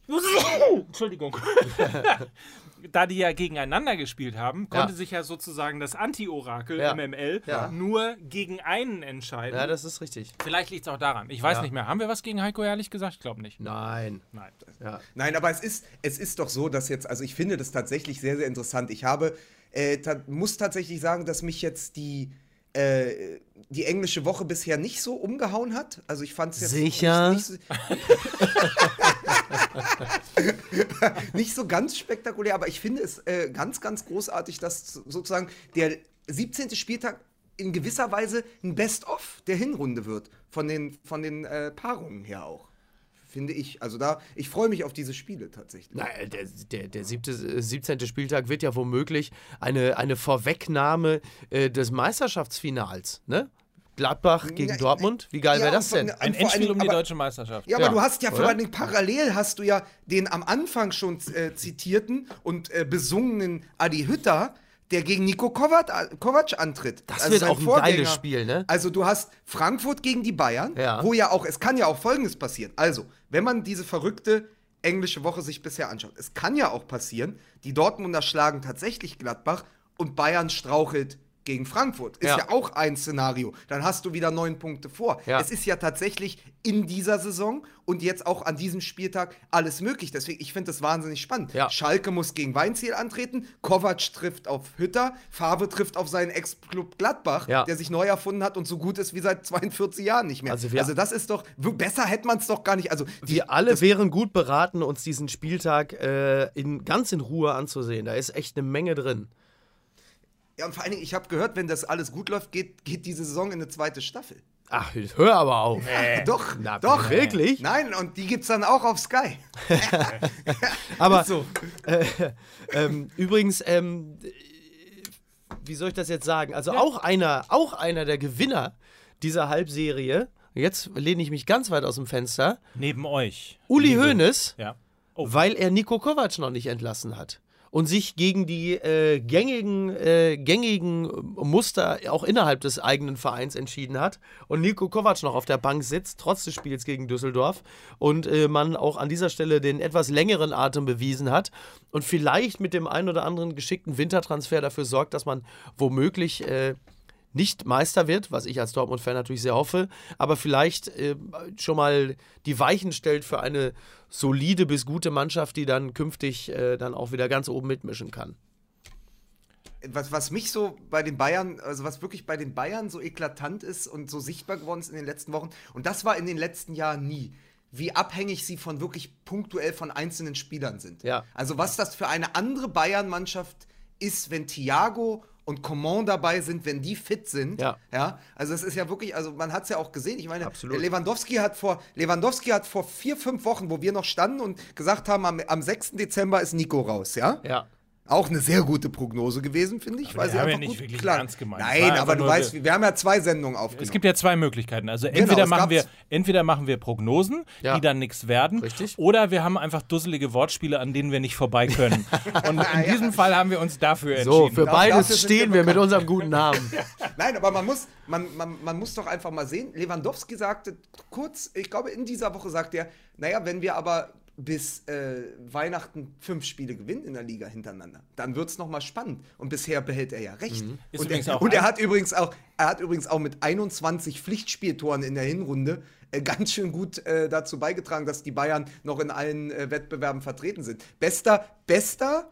S3: Entschuldigung. da die ja gegeneinander gespielt haben, konnte sich ja sozusagen das Anti-Orakel
S1: Ja.
S3: MML
S1: Ja.
S3: nur gegen einen entscheiden.
S1: Ja, das ist richtig.
S3: Vielleicht liegt es auch daran. Ich weiß
S1: Ja.
S3: nicht mehr. Haben wir was gegen Heiko ehrlich gesagt? Ich glaube nicht.
S1: Nein.
S3: Nein.
S1: Ja.
S2: Nein, aber es ist, es ist doch so, dass jetzt, also ich finde das tatsächlich sehr, sehr interessant. Ich habe, äh, ta muss tatsächlich sagen, dass mich jetzt die, äh, die englische Woche bisher nicht so umgehauen hat. Also ich fand es jetzt
S1: Sicher?
S2: Nicht, nicht, so, nicht so ganz spektakulär, aber ich finde es äh, ganz, ganz großartig, dass sozusagen der 17. Spieltag in gewisser Weise ein Best-of der Hinrunde wird. Von den, von den äh, Paarungen her auch. Finde ich. Also da, ich freue mich auf diese Spiele tatsächlich.
S1: Na, äh, der, der, der siebte, äh, 17. Spieltag wird ja womöglich eine, eine Vorwegnahme äh, des Meisterschaftsfinals, ne? Gladbach gegen
S2: Ja,
S1: Dortmund. Wie geil
S2: ja,
S1: wäre das denn?
S3: Ein
S2: vor
S3: Endspiel um die
S2: aber-
S3: deutsche Meisterschaft.
S2: Ja, aber
S1: Ja,
S2: du hast ja vor
S1: oder?
S2: allen Dingen parallel hast du ja den am Anfang schon äh, zitierten und äh, besungenen Adi Hütter, der gegen Nico Kovac, Kovac antritt. Also
S1: Das wird
S2: sein
S1: auch ein
S2: Vorgänger.
S1: geiles Spiel, ne?
S2: Also du hast Frankfurt gegen die Bayern,
S1: Ja.
S2: wo ja auch, es kann ja auch Folgendes passieren. Also, wenn man diese verrückte englische Woche sich bisher anschaut, es kann ja auch passieren, die Dortmunder schlagen tatsächlich Gladbach und Bayern strauchelt gegen Frankfurt. Ist ja,
S1: Ja.
S2: auch ein Szenario. Dann hast du wieder neun Punkte vor.
S1: Ja.
S2: Es ist ja tatsächlich in dieser Saison und jetzt auch an diesem Spieltag alles möglich. Deswegen, ich finde das wahnsinnig spannend.
S1: Ja.
S2: Schalke muss gegen Weinziel antreten, Kovac trifft auf Hütter, Favre trifft auf seinen Ex-Club Gladbach, der sich neu erfunden hat und so gut ist wie seit 42 Jahren nicht mehr.
S1: Also
S2: Also, das ist doch, besser hätte man es doch gar nicht. Also die,
S1: Wir alle wären gut beraten, uns diesen Spieltag äh, in, ganz in Ruhe anzusehen. Da ist echt eine Menge drin.
S2: Ja, und vor allen Dingen, ich habe gehört, wenn das alles gut läuft, geht, geht diese Saison in eine zweite Staffel.
S1: Ach, hör aber auf.
S2: Doch,
S1: Na,
S2: doch.
S1: wirklich?
S2: Nein, und die gibt es dann auch auf Sky.
S1: Aber
S2: So.
S1: äh, ähm, übrigens, ähm, äh, wie soll ich das jetzt sagen? Also auch einer, auch einer der Gewinner dieser Halbserie. Jetzt lehne ich mich ganz weit aus dem Fenster.
S3: Neben euch.
S1: Uli
S3: Liebe-
S1: Hoeneß,
S3: Ja. Oh.
S1: weil er Nico Kovac noch nicht entlassen hat und sich gegen die äh, gängigen, äh, gängigen Muster auch innerhalb des eigenen Vereins entschieden hat und Nico Kovac noch auf der Bank sitzt, trotz des Spiels gegen Düsseldorf und äh, man auch an dieser Stelle den etwas längeren Atem bewiesen hat und vielleicht mit dem ein oder anderen geschickten Wintertransfer dafür sorgt, dass man womöglich äh, nicht Meister wird, was ich als Dortmund-Fan natürlich sehr hoffe, aber vielleicht äh, schon mal die Weichen stellt für eine solide bis gute Mannschaft, die dann künftig äh, dann auch wieder ganz oben mitmischen kann.
S2: was, was mich so bei den Bayern, also was wirklich bei den Bayern so eklatant ist und so sichtbar geworden ist in den letzten Wochen, und das war in den letzten Jahren nie, wie abhängig sie von wirklich punktuell von einzelnen Spielern sind.
S1: Ja.
S2: Also was das für eine andere Bayern-Mannschaft ist, wenn Thiago und Coman dabei sind, wenn die fit sind.
S1: Ja.
S2: ja also es ist ja wirklich, also man hat es ja auch gesehen. Ich meine,
S1: Absolut.
S2: Lewandowski hat vor Lewandowski hat vor vier, fünf Wochen, wo wir noch standen und gesagt haben, am, am 6. Dezember ist Nico raus, ja?
S1: Ja.
S2: Auch eine sehr gute Prognose gewesen, finde ich.
S3: Aber
S2: weil sie
S3: haben ja
S2: einfach
S3: nicht wirklich
S2: klar-
S3: ernst gemeint.
S2: Nein, aber du weißt, wir, wir haben ja zwei Sendungen aufgenommen.
S3: Es gibt ja zwei Möglichkeiten. Also
S2: Genau,
S3: entweder,
S2: es
S3: machen wir, entweder machen wir Prognosen,
S1: Ja.
S3: die dann nichts werden,
S1: Richtig.
S3: oder wir haben einfach dusselige Wortspiele, an denen wir nicht vorbei können. Und in diesem Fall haben wir uns dafür
S1: So,
S3: entschieden.
S1: für
S2: Dafür-
S1: beides stehen
S2: wir
S1: wir mit unserem guten Namen.
S2: Nein, aber man muss, man, man, man muss doch einfach mal sehen. Lewandowski sagte kurz, ich glaube, in dieser Woche sagt er, naja, wenn wir aber bis äh, Weihnachten fünf Spiele gewinnen in der Liga hintereinander, dann wird es nochmal spannend. Und bisher behält er ja recht.
S3: Mhm.
S2: Und, er, und er hat übrigens auch, er hat übrigens auch mit 21 Pflichtspieltoren in der Hinrunde äh, ganz schön gut äh, dazu beigetragen, dass die Bayern noch in allen äh, Wettbewerben vertreten sind. Bester, bester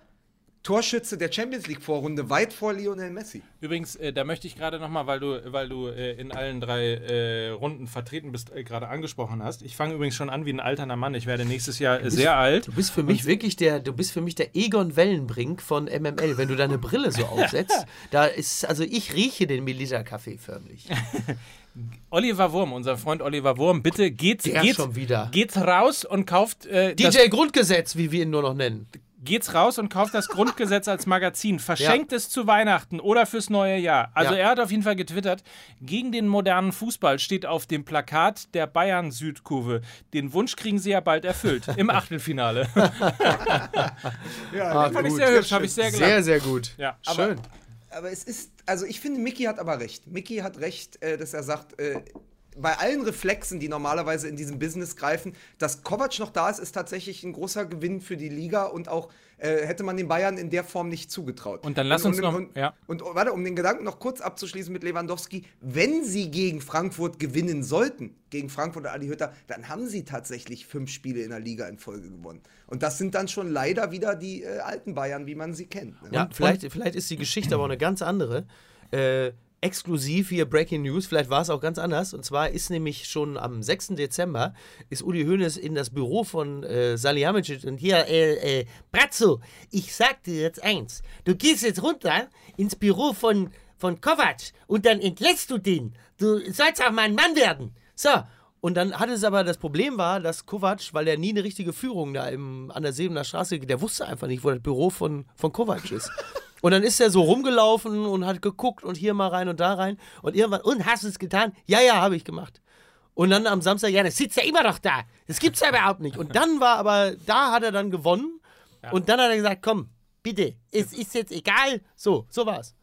S2: Torschütze der Champions League Vorrunde, weit vor Lionel Messi.
S3: Übrigens, äh, da möchte ich gerade nochmal, weil du, weil du äh, in allen drei äh, Runden vertreten bist, äh, gerade angesprochen hast. Ich fange übrigens schon an wie ein alterner Mann. Ich werde nächstes Jahr äh, sehr alt.
S1: Du bist für mich wirklich der, du bist für mich der Egon Wellenbrink von MML. Wenn du deine Brille so aufsetzt, da ist, also ich rieche den Milita-Kaffee förmlich.
S3: Oliver Wurm, unser Freund Oliver Wurm, bitte geht,
S1: Der
S3: geht,
S1: schon wieder.
S3: geht raus und kauft äh, das
S1: DJ Grundgesetz, wie wir ihn nur noch nennen.
S3: Geht's raus und kauft das Grundgesetz als Magazin, verschenkt es zu Weihnachten oder fürs neue Jahr. Also
S1: Ja.
S3: er hat auf jeden Fall getwittert, gegen den modernen Fußball steht auf dem Plakat der Bayern Südkurve. Den Wunsch kriegen sie ja bald erfüllt im Achtelfinale.
S2: Ja,
S3: Fand ich sehr hübsch, habe ich sehr gelacht.
S1: Sehr, sehr gut.
S3: Ja, aber-
S1: Schön.
S2: aber es ist, also ich finde, Mickey hat aber recht. Mickey hat recht, äh, dass er sagt, äh, bei allen Reflexen, die normalerweise in diesem Business greifen, dass Kovac noch da ist, ist tatsächlich ein großer Gewinn für die Liga und auch äh, hätte man den Bayern in der Form nicht zugetraut.
S3: Und dann lass uns
S2: und,
S3: noch-
S2: Und,
S3: ja.
S2: und, warte, um den Gedanken noch kurz abzuschließen mit Lewandowski, wenn sie gegen Frankfurt gewinnen sollten, gegen Frankfurt oder Adi Hütter, dann haben sie tatsächlich fünf Spiele in der Liga in Folge gewonnen. Und das sind dann schon leider wieder die äh, alten Bayern, wie man sie kennt. Ne?
S1: Ja, vielleicht, vielleicht ist die Geschichte aber auch eine ganz andere. Äh, exklusiv hier Breaking News, vielleicht war es auch ganz anders. Und zwar ist nämlich schon am 6. Dezember ist Uli Hoeneß in das Büro von äh, Salihamidzic und hier, äh, äh, Brazzo, ich sag dir jetzt eins. Du gehst jetzt runter ins Büro von, von Kovac und dann entlässt du den. Du sollst auch mal ein Mann werden. So. Und dann hatte es aber, das Problem war, dass Kovac, weil er nie eine richtige Führung da im, an der Sebener Straße, der wusste einfach nicht, wo das Büro von, von Kovac ist. Und dann ist er so rumgelaufen und hat geguckt und hier mal rein und da rein. Und irgendwann, und hast du es getan? Ja, ja, habe ich gemacht. Und dann am Samstag, ja, das sitzt ja immer noch da. Das gibt's ja überhaupt nicht. Und dann war aber, da hat er dann gewonnen. Und dann hat er gesagt, komm, bitte, es ist jetzt egal. So, so war's.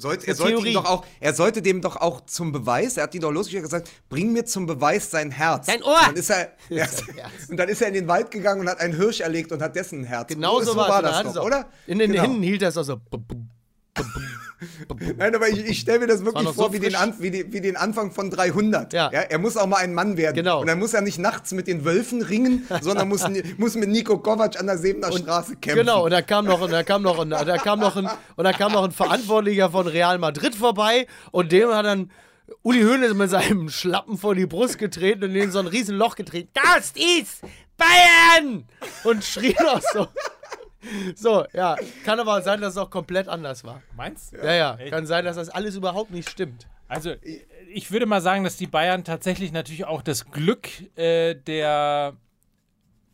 S2: Sollte, er, sollte
S1: Theorie.
S2: ihm doch auch, er sollte dem doch auch zum Beweis, er hat ihn doch losgeschickt und gesagt, bring mir zum Beweis sein Herz.
S4: Sein Ohr!
S2: Und dann ist er, ja, und dann ist er in den Wald gegangen und hat einen Hirsch erlegt und hat dessen Herz.
S1: Genau so,
S2: war
S1: war's. Und dann
S2: das doch, oder?
S1: In den
S2: Genau.
S1: Händen hielt er es auch so.
S2: Nein, aber ich, ich stelle mir das wirklich vor
S1: so
S2: wie, den wie, die, wie den Anfang von 300.
S1: Ja.
S2: Er muss auch mal ein Mann werden.
S1: Genau.
S2: Und dann muss er nicht nachts mit den Wölfen ringen, sondern muss, muss mit Nico Kovac an der Sebener Straße kämpfen.
S1: Genau, und da kam noch, und da kam noch, und da kam noch ein, und da kam noch ein Verantwortlicher von Real Madrid vorbei und dem hat dann Uli Hoeneß mit seinem Schlappen vor die Brust getreten und in so ein riesen Loch getreten. Das ist Bayern! Und schrie noch so. So, ja, kann aber sein, dass es auch komplett anders war.
S3: Meinst
S1: Ja, ja, kann sein, dass das alles überhaupt nicht stimmt.
S3: Also, ich würde mal sagen, dass die Bayern tatsächlich natürlich auch das Glück äh, der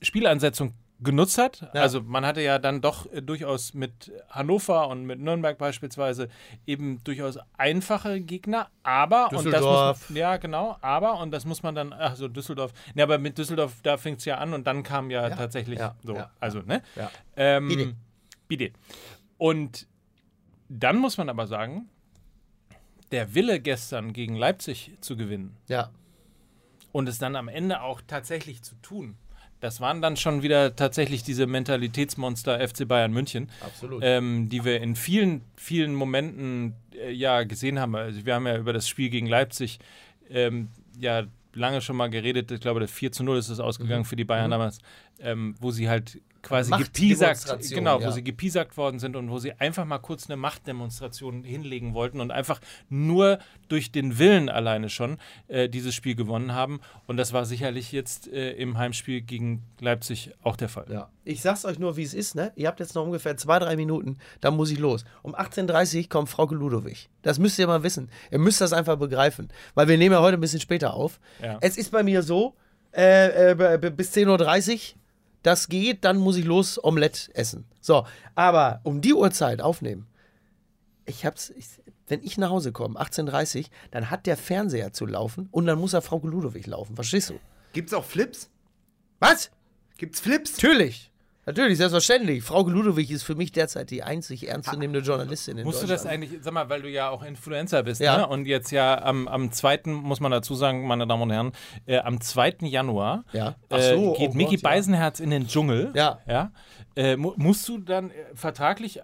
S3: Spielansetzung genutzt hat.
S1: Ja.
S3: Also, man hatte ja dann doch äh, durchaus mit Hannover und mit Nürnberg beispielsweise eben durchaus einfache Gegner, aber und das
S1: Düsseldorf.
S3: muss, ja genau, aber und das muss man dann ach so Düsseldorf. Ja, aber mit Düsseldorf da fing es ja an und dann kam ja, tatsächlich
S1: ja,
S3: so,
S1: ja,
S3: also ne?
S1: Ja.
S3: Ähm.
S1: Bitte.
S3: Und dann muss man aber sagen, der Wille gestern gegen Leipzig zu gewinnen
S1: Ja.
S3: und es dann am Ende auch tatsächlich zu tun, das waren dann schon wieder tatsächlich diese Mentalitätsmonster FC Bayern München, ähm, die wir in vielen, vielen Momenten äh, ja gesehen haben. Also wir haben ja über das Spiel gegen Leipzig ähm, ja lange schon mal geredet. Ich glaube, das 4 zu 0 ist es ausgegangen
S1: Mhm.
S3: für die Bayern damals, ähm, wo sie halt quasi gepiesackt, genau, wo
S1: ja.
S3: sie gepiesackt worden sind und wo sie einfach mal kurz eine Machtdemonstration hinlegen wollten und einfach nur durch den Willen alleine schon äh, dieses Spiel gewonnen haben. Und das war sicherlich jetzt äh, im Heimspiel gegen Leipzig auch der Fall.
S1: Ja. Ich sag's euch nur, wie es ist, ne? Ihr habt jetzt noch ungefähr zwei, drei Minuten, dann muss ich los. Um 18.30 Uhr kommt Frau Ludowig. Das müsst ihr mal wissen. Ihr müsst das einfach begreifen. Weil wir nehmen ja heute ein bisschen später auf.
S3: Ja.
S1: Es ist bei mir so, äh, äh, bis 10.30 Uhr, das geht, dann muss ich los Omelette essen. So, aber um die Uhrzeit aufnehmen, ich hab's, ich, wenn ich nach Hause komme, 18.30 Uhr, dann hat der Fernseher zu laufen und dann muss er Frau Ludowig laufen. Verstehst du?
S2: Gibt's auch Flips?
S1: Was?
S2: Gibt's Flips?
S1: Natürlich. Natürlich, selbstverständlich. Frau Ludowig ist für mich derzeit die einzig ernstzunehmende Journalistin in
S3: Musst du das eigentlich, sag mal, weil du ja auch Influencer bist,
S1: Ja.
S3: ne? Und jetzt ja am, am 2., muss man dazu sagen, meine Damen und Herren, äh, am 2. Januar
S1: Ja.
S3: Äh,
S1: so,
S3: geht
S1: oh
S3: Mickey
S1: Gott, ja.
S3: Beisenherz in den Dschungel.
S1: Ja.
S3: ja? Äh, mu musst du dann äh, vertraglich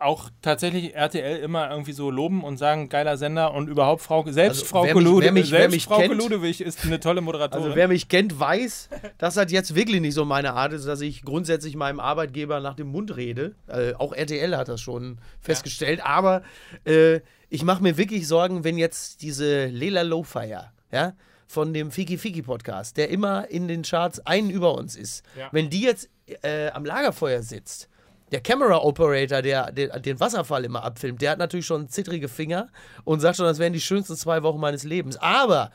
S3: auch tatsächlich RTL immer irgendwie so loben und sagen, geiler Sender und überhaupt Frau, selbst
S1: Also,
S3: Frau Ludewig, selbst Frau
S1: kennt-
S3: Ludewig ist eine tolle Moderatorin.
S1: Also wer mich kennt, weiß, dass das jetzt wirklich nicht so meine Art ist, dass ich grundsätzlich meinem Arbeitgeber nach dem Mund rede. Äh, auch RTL hat das schon festgestellt. Aber äh, ich mache mir wirklich Sorgen, wenn jetzt diese Lela Lowfire, ja, von dem Fiki Fiki Podcast, der immer in den Charts einen über uns ist,
S3: Ja.
S1: wenn die jetzt äh, am Lagerfeuer sitzt. Der Camera Operator, der, der den Wasserfall immer abfilmt, der hat natürlich schon zittrige Finger und sagt schon, das wären die schönsten zwei Wochen meines Lebens. Aber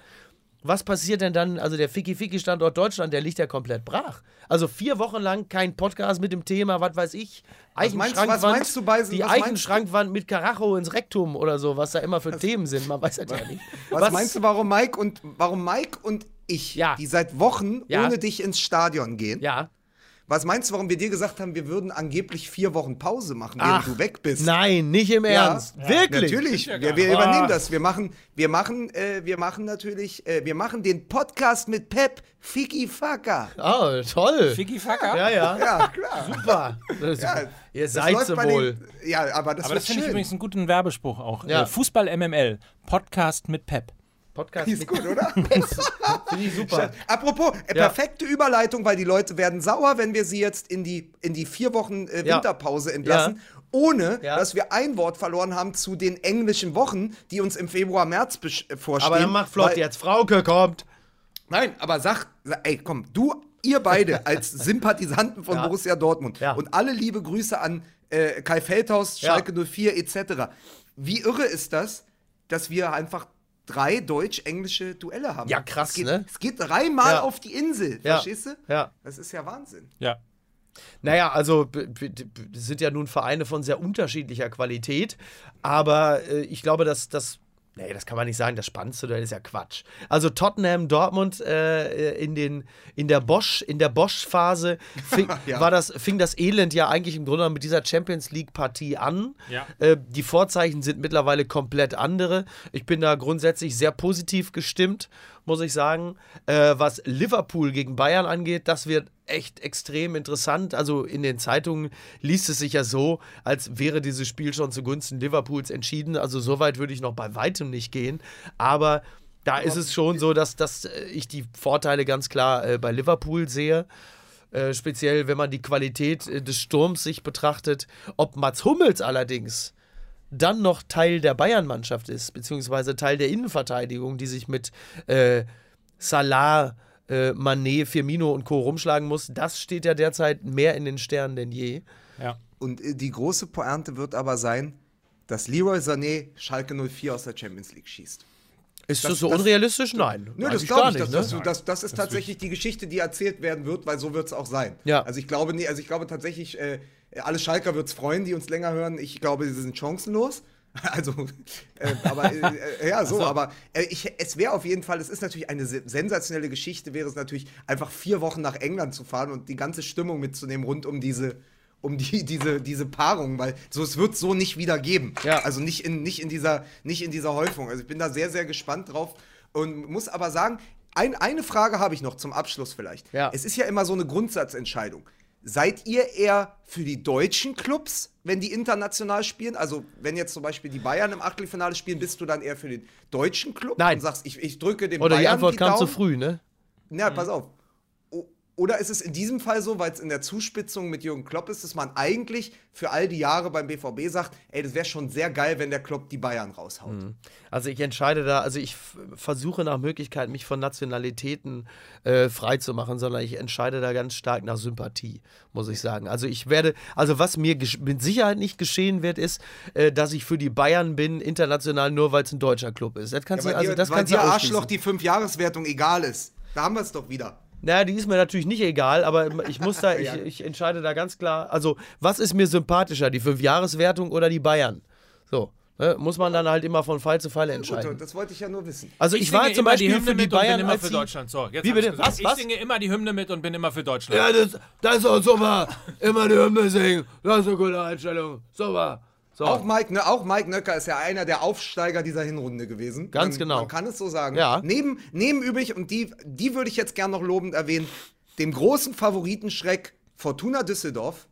S1: was passiert denn dann? Also der Fiki Fiki Standort Deutschland, der liegt ja komplett brach. Also vier Wochen lang kein Podcast mit dem Thema, was weiß ich,
S2: Was meinst-
S1: Eichenschrankwand,
S2: was meinst du,
S1: die
S2: Was meinst du?
S1: Eichenschrankwand mit Karacho ins Rektum oder so, was da immer für Themen sind, man weiß das ja nicht.
S2: Was, meinst du, warum Mike und warum Mike und ich,
S1: Ja.
S2: die seit Wochen
S1: Ja.
S2: ohne dich ins Stadion gehen,
S1: Ja,
S2: Was meinst du, warum wir dir gesagt haben, wir würden angeblich vier Wochen Pause machen, während
S1: Ach,
S2: du weg bist?
S1: Nein, nicht im
S2: Ja.
S1: Ernst. Wirklich?
S2: Natürlich,
S3: ja
S2: wir, wir übernehmen
S1: Ah.
S2: das. Wir machen, wir machen, äh, wir machen natürlich, äh, wir machen den Podcast mit Pep Fiki Faka.
S1: Oh, toll.
S3: Ficky Facker?
S1: Ja, ja.
S2: Ja, klar.
S1: Super. Das,
S2: Ja,
S1: ihr
S2: das
S1: seid so
S2: bei den-
S1: wohl.
S2: ja, aber das
S3: Aber das finde ich übrigens einen guten Werbespruch auch.
S1: Ja.
S3: Äh, Fußball MML, Podcast mit Pep.
S1: Podcast
S2: Die ist gut, oder?
S1: Finde ich super.
S2: Apropos, äh,
S1: Ja.
S2: perfekte Überleitung, weil die Leute werden sauer, wenn wir sie jetzt in die, in die vier Wochen äh. Winterpause entlassen,
S1: Ja.
S2: ohne
S1: Ja.
S2: dass wir ein Wort verloren haben zu den englischen Wochen, die uns im Februar, März äh, vorstehen.
S1: Aber dann mach flott jetzt. Frauke kommt.
S2: Nein, aber sag, ey, komm, du, ihr beide als Sympathisanten von. Borussia Dortmund und alle liebe Grüße an äh, Kai Feldhaus. Schalke 04 etc. Wie irre ist das, dass wir einfach drei deutsch-englische Duelle haben?
S1: Ja, krass,
S2: es geht,
S1: ne?
S2: Es geht dreimal
S1: Ja.
S2: auf die Insel,
S1: Ja.
S2: verstehst du?
S1: Ja.
S2: Das ist ja Wahnsinn.
S3: Ja.
S1: Naja, also sind ja nun Vereine von sehr unterschiedlicher Qualität, aber äh, ich glaube, dass das. Nee, das kann man nicht sagen, das Spannendste, das ist ja Quatsch. Also Tottenham, Dortmund äh, in, den, in der Bosch, in der Bosch-Phase fing,
S2: Ja.
S1: war das, fing das Elend ja eigentlich im Grunde mit dieser Champions League-Partie an.
S3: Ja.
S1: Äh, die Vorzeichen sind mittlerweile komplett andere. Ich bin da grundsätzlich sehr positiv gestimmt, muss ich sagen. Äh, was Liverpool gegen Bayern angeht, das wird echt extrem interessant. Also in den Zeitungen liest es sich ja so, als wäre dieses Spiel schon zugunsten Liverpools entschieden. Also so weit würde ich noch bei weitem nicht gehen. Aber da ist es schon so, dass, dass äh, ich die Vorteile ganz klar äh, bei Liverpool sehe. Äh, speziell, wenn man die Qualität äh, des Sturms sich betrachtet. Ob Mats Hummels allerdings dann noch Teil der Bayern-Mannschaft ist, beziehungsweise Teil der Innenverteidigung, die sich mit äh, Salah, äh, Mané, Firmino und Co. rumschlagen muss, das steht ja derzeit mehr in den Sternen denn je.
S3: Ja.
S2: Und äh, die große Pointe wird aber sein, dass Leroy Sané Schalke 04 aus der Champions League schießt.
S1: Ist
S2: Das-
S1: das, so
S2: das-
S1: unrealistisch? Nein.
S2: Nö, das glaube
S1: gar
S2: ich.
S1: nicht.
S2: das,
S1: ne?
S2: das, das, das ist tatsächlich die Geschichte, die erzählt werden wird, weil so wird es auch sein.
S1: Ja.
S2: Also ich glaube, nee, also ich glaube tatsächlich, äh, alle Schalker wird es freuen, die uns länger hören. Ich glaube, sie sind chancenlos. Also, äh, aber äh, äh, ja, so, aber äh, ich, es wäre auf jeden Fall, es ist natürlich eine se- sensationelle Geschichte, wäre es natürlich einfach vier Wochen nach England zu fahren und die ganze Stimmung mitzunehmen rund um diese, um die, diese, diese Paarung, weil so es wird so nicht wieder geben.
S1: Ja.
S2: Also nicht in, nicht in dieser, nicht in dieser Häufung. Also ich bin da sehr, sehr gespannt drauf und muss aber sagen, ein, eine Frage habe ich noch zum Abschluss vielleicht.
S1: Ja.
S2: Es ist ja immer so eine Grundsatzentscheidung. Seid ihr eher für die deutschen Clubs, wenn die international spielen? Also, wenn jetzt zum Beispiel die Bayern im Achtelfinale spielen, bist du dann eher für den deutschen Club
S1: Nein.
S2: und sagst, ich, ich drücke dem
S1: Oder
S2: Bayern
S1: die Antwort kam zu
S2: Daumen?
S1: früh, ne?
S2: Ja, pass auf. Oder ist es in diesem Fall so, weil es in der Zuspitzung mit Jürgen Klopp ist, dass man eigentlich für all die Jahre beim BVB sagt, ey, das wäre schon sehr geil, wenn der Klopp die Bayern raushaut.
S1: Also ich entscheide da, also ich versuche nach Möglichkeit, mich von Nationalitäten äh, frei zu machen, sondern ich entscheide da ganz stark nach Sympathie, muss ich sagen. Also ich werde, also was mir mit Sicherheit nicht geschehen wird, ist, äh, dass ich für die Bayern bin, international, nur weil es ein deutscher Club ist. Das kannst
S2: Ja,
S1: du,
S2: weil
S1: also
S2: dir,
S1: das
S2: weil
S1: kannst
S2: dir
S1: du
S2: Arschloch die Fünf-Jahreswertung egal ist. Da haben wir es doch wieder.
S1: Naja, die ist mir natürlich nicht egal, aber ich muss da, ich, ich entscheide da ganz klar, also was ist mir sympathischer, die Fünfjahreswertung oder die Bayern? So, ne, muss man dann halt immer von Fall zu Fall entscheiden.
S2: Gut, das wollte ich ja nur wissen.
S1: Also ich, war
S3: singe
S1: zum
S3: immer
S1: Beispiel
S3: Hymne
S1: für die
S3: mit und bin
S1: Bayern
S3: immer für Deutschland. So, jetzt
S1: Wie bitte?
S3: gesagt.
S1: Was,
S3: Ich
S1: was?
S3: singe immer die Hymne mit und bin immer für Deutschland.
S1: Ja, das, das ist doch super. Immer die Hymne singen. Das ist eine gute Einstellung. Super. So.
S2: Auch Mike, ne, auch Mike Nöcker ist ja einer der Aufsteiger dieser Hinrunde gewesen.
S1: Ganz
S2: man,
S1: genau.
S2: Man kann es so sagen.
S1: Ja.
S2: Neben, neben übrig, und die, die würde ich jetzt gern noch lobend erwähnen, dem großen Favoritenschreck Fortuna Düsseldorf.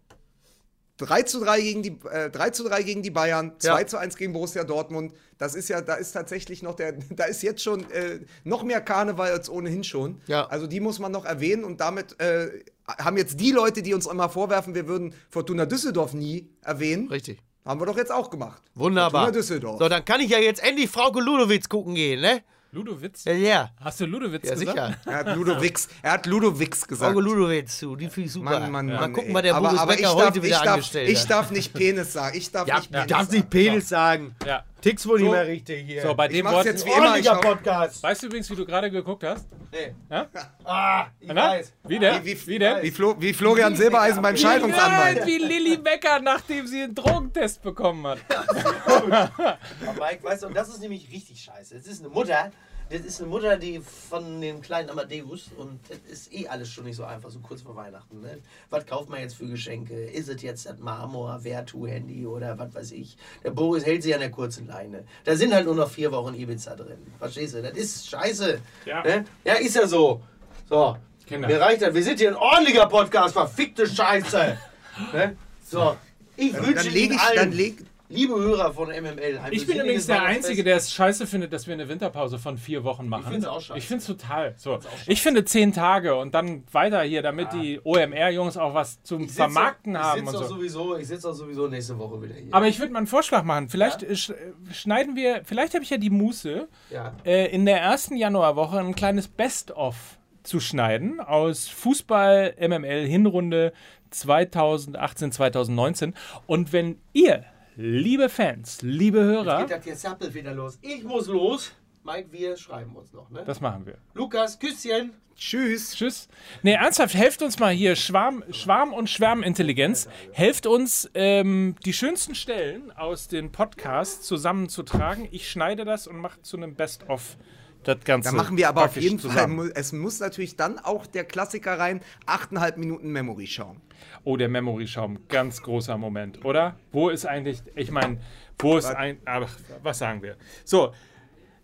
S2: 3 zu 3 gegen die, äh, 3 zu 3 gegen die Bayern, 2
S1: Ja.
S2: zu 1 gegen Borussia Dortmund. Das ist ja, da ist tatsächlich noch der, da ist jetzt schon äh, noch mehr Karneval als ohnehin schon.
S1: Ja.
S2: Also die muss man noch erwähnen und damit äh, haben jetzt die Leute, die uns immer vorwerfen, wir würden Fortuna Düsseldorf nie erwähnen.
S1: Richtig.
S2: Haben wir doch jetzt auch gemacht.
S1: Wunderbar.
S2: Düsseldorf.
S1: So, dann kann ich ja jetzt endlich Frauke Ludowitz gucken gehen, ne?
S3: Ludowitz?
S1: Ja, ja.
S3: Hast du Ludowitz
S1: Ja,
S3: gesagt?
S1: sicher.
S2: Er hat Ludowix, er hat Ludowix gesagt.
S1: Frauke Ludowitz, du, die finde ich super.
S2: Mann, Mann,
S1: Mal
S2: Mann.
S1: gucken,
S2: ey.
S1: was der
S2: aber,
S1: Boris
S2: aber
S1: Becker
S2: ich darf,
S1: heute wieder
S2: ich darf,
S1: angestellt
S2: Ich darf nicht Penis sagen. Ich darf
S1: Ja,
S2: nicht
S1: du
S2: Penis
S1: darfst
S2: sagen.
S1: nicht Penis sagen.
S3: Ja.
S1: Tick's wohl nicht
S3: So.
S1: mehr richtig hier.
S3: So, bei
S2: Ich
S3: dem Wort.
S2: jetzt wie immer. Ich
S1: Podcast.
S3: Weißt du übrigens, wie du gerade geguckt hast?
S1: Nee.
S3: Ja?
S1: Ah, ich
S3: Na?
S1: weiß.
S3: Wie denn?
S2: wie,
S3: Wie denn?
S2: Wie, Flo, wie Florian Silbereisen beim Scheidungsanwalt.
S3: Nein, wie Lilly Becker, nachdem sie einen Drogentest bekommen hat.
S1: Aber Mike, weißt du, und das ist nämlich richtig scheiße. Es ist eine Mutter, das ist eine Mutter, die von dem kleinen Amadeus und das ist eh alles schon nicht so einfach, so kurz vor Weihnachten. Ne? Was kauft man jetzt für Geschenke? Ist es jetzt das Marmor, Vertu-Handy oder was weiß ich? Der Boris hält sich an der kurzen Leine. Da sind halt nur noch vier Wochen Ibiza drin. Verstehst du? Das ist scheiße.
S3: Ja.
S1: Ne? ja ist ja so. So.
S3: Kinder.
S1: Mir reicht das. Wir sind hier ein ordentlicher Podcast, verfickte Scheiße. ne? So. Ich wünsche
S2: Dann lege
S1: Ihnen
S2: ich,
S1: allen,
S2: dann leg,
S1: liebe Hörer von MML,
S3: Ich bin übrigens der. Einzige, der es scheiße findet, dass wir eine Winterpause von vier Wochen machen.
S1: find's auch scheiße.
S3: Ich finde es total. So. Ich finde zehn Tage und dann weiter hier, damit die OMR-Jungs auch was zum
S1: Ich sitz
S3: Vermarkten haben
S1: Ich
S3: und
S1: sitze
S3: so.
S1: sowieso, ich sitze auch sowieso nächste Woche wieder hier.
S3: Aber ich würde mal einen Vorschlag machen. Vielleicht sch äh, schneiden wir, vielleicht habe ich ja die Muße,
S1: ja.
S3: äh, in der ersten Januarwoche ein kleines Best-of zu schneiden aus Fußball MML Hinrunde 2018, 2019. Und wenn ihr, liebe Fans, liebe Hörer,
S1: Geht das jetzt Sappel wieder los? Ich muss los. Mike, wir schreiben uns noch, ne?
S3: das machen wir.
S1: Lukas, Küsschen.
S2: tschüss.
S3: Tschüss. Nee, ernsthaft, helft uns mal hier, Schwarm, Schwarm und Schwärmintelligenz, helft uns, ähm, die schönsten Stellen aus den Podcasts zusammenzutragen. Ich schneide das und mache zu einem Best-of das Ganze.
S2: Da machen wir aber auf jeden Fall,
S3: zusammen.
S2: mu- es muss natürlich dann auch der Klassiker rein, 8,5 Minuten Memory-Schaum.
S3: Oh, der Memory-Schaum, ganz großer Moment, oder? Wo ist eigentlich, ich meine, wo ist ein, aber was sagen wir? So,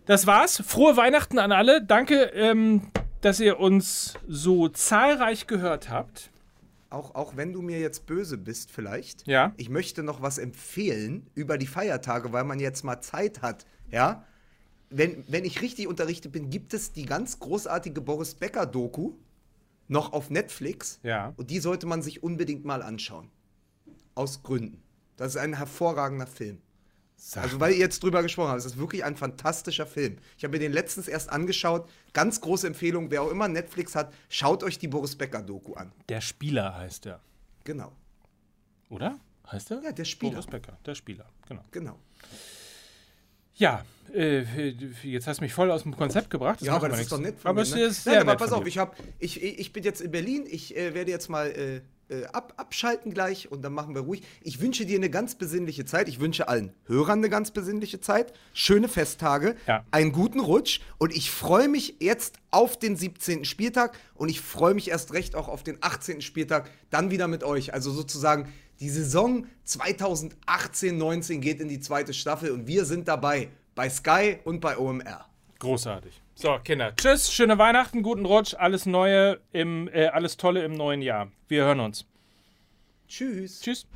S3: das war's. Frohe Weihnachten an alle. Danke, ähm, dass ihr uns so zahlreich gehört habt.
S2: Auch, auch wenn du mir jetzt böse bist, vielleicht.
S3: Ja.
S2: Ich möchte noch was empfehlen über die Feiertage, weil man jetzt mal Zeit hat. Ja. Wenn, wenn ich richtig unterrichtet bin, gibt es die ganz großartige Boris Becker-Doku noch auf Netflix.
S3: Ja.
S2: Und die sollte man sich unbedingt mal anschauen. Aus Gründen. Das ist ein hervorragender Film. Also, weil ihr jetzt drüber gesprochen habt, es ist wirklich ein fantastischer Film. Ich habe mir den letztens erst angeschaut. Ganz große Empfehlung, wer auch immer Netflix hat, schaut euch die Boris Becker-Doku an.
S3: Der Spieler heißt er,
S2: Genau.
S3: oder? Heißt er?
S2: Ja, der Spieler.
S3: Boris Becker, der Spieler, genau.
S2: Genau.
S3: Ja, äh, jetzt hast du mich voll aus dem Konzept gebracht.
S2: ja,
S3: macht
S2: aber das ist
S3: nichts.
S2: doch nett von
S3: aber
S2: mir. Ne?
S3: ist
S2: Nein,
S3: sehr
S2: aber
S3: nett
S2: pass auf, ich, hab, ich, ich bin jetzt in Berlin. Ich äh, werde jetzt mal äh, äh, ab, abschalten gleich und dann machen wir ruhig. Ich wünsche dir eine ganz besinnliche Zeit. Ich wünsche allen Hörern eine ganz besinnliche Zeit. Schöne Festtage.
S3: Ja.
S2: Einen guten Rutsch. Und ich freue mich jetzt auf den 17. Spieltag und ich freue mich erst recht auch auf den 18. Spieltag. Dann wieder mit euch. Also sozusagen. Die Saison 2018-19 geht in die zweite Staffel und wir sind dabei bei Sky und bei OMR.
S3: Großartig. So, Kinder, tschüss, schöne Weihnachten, guten Rutsch, alles Neue im, äh, alles Tolle im neuen Jahr. Wir hören uns.
S2: Tschüss.
S3: Tschüss.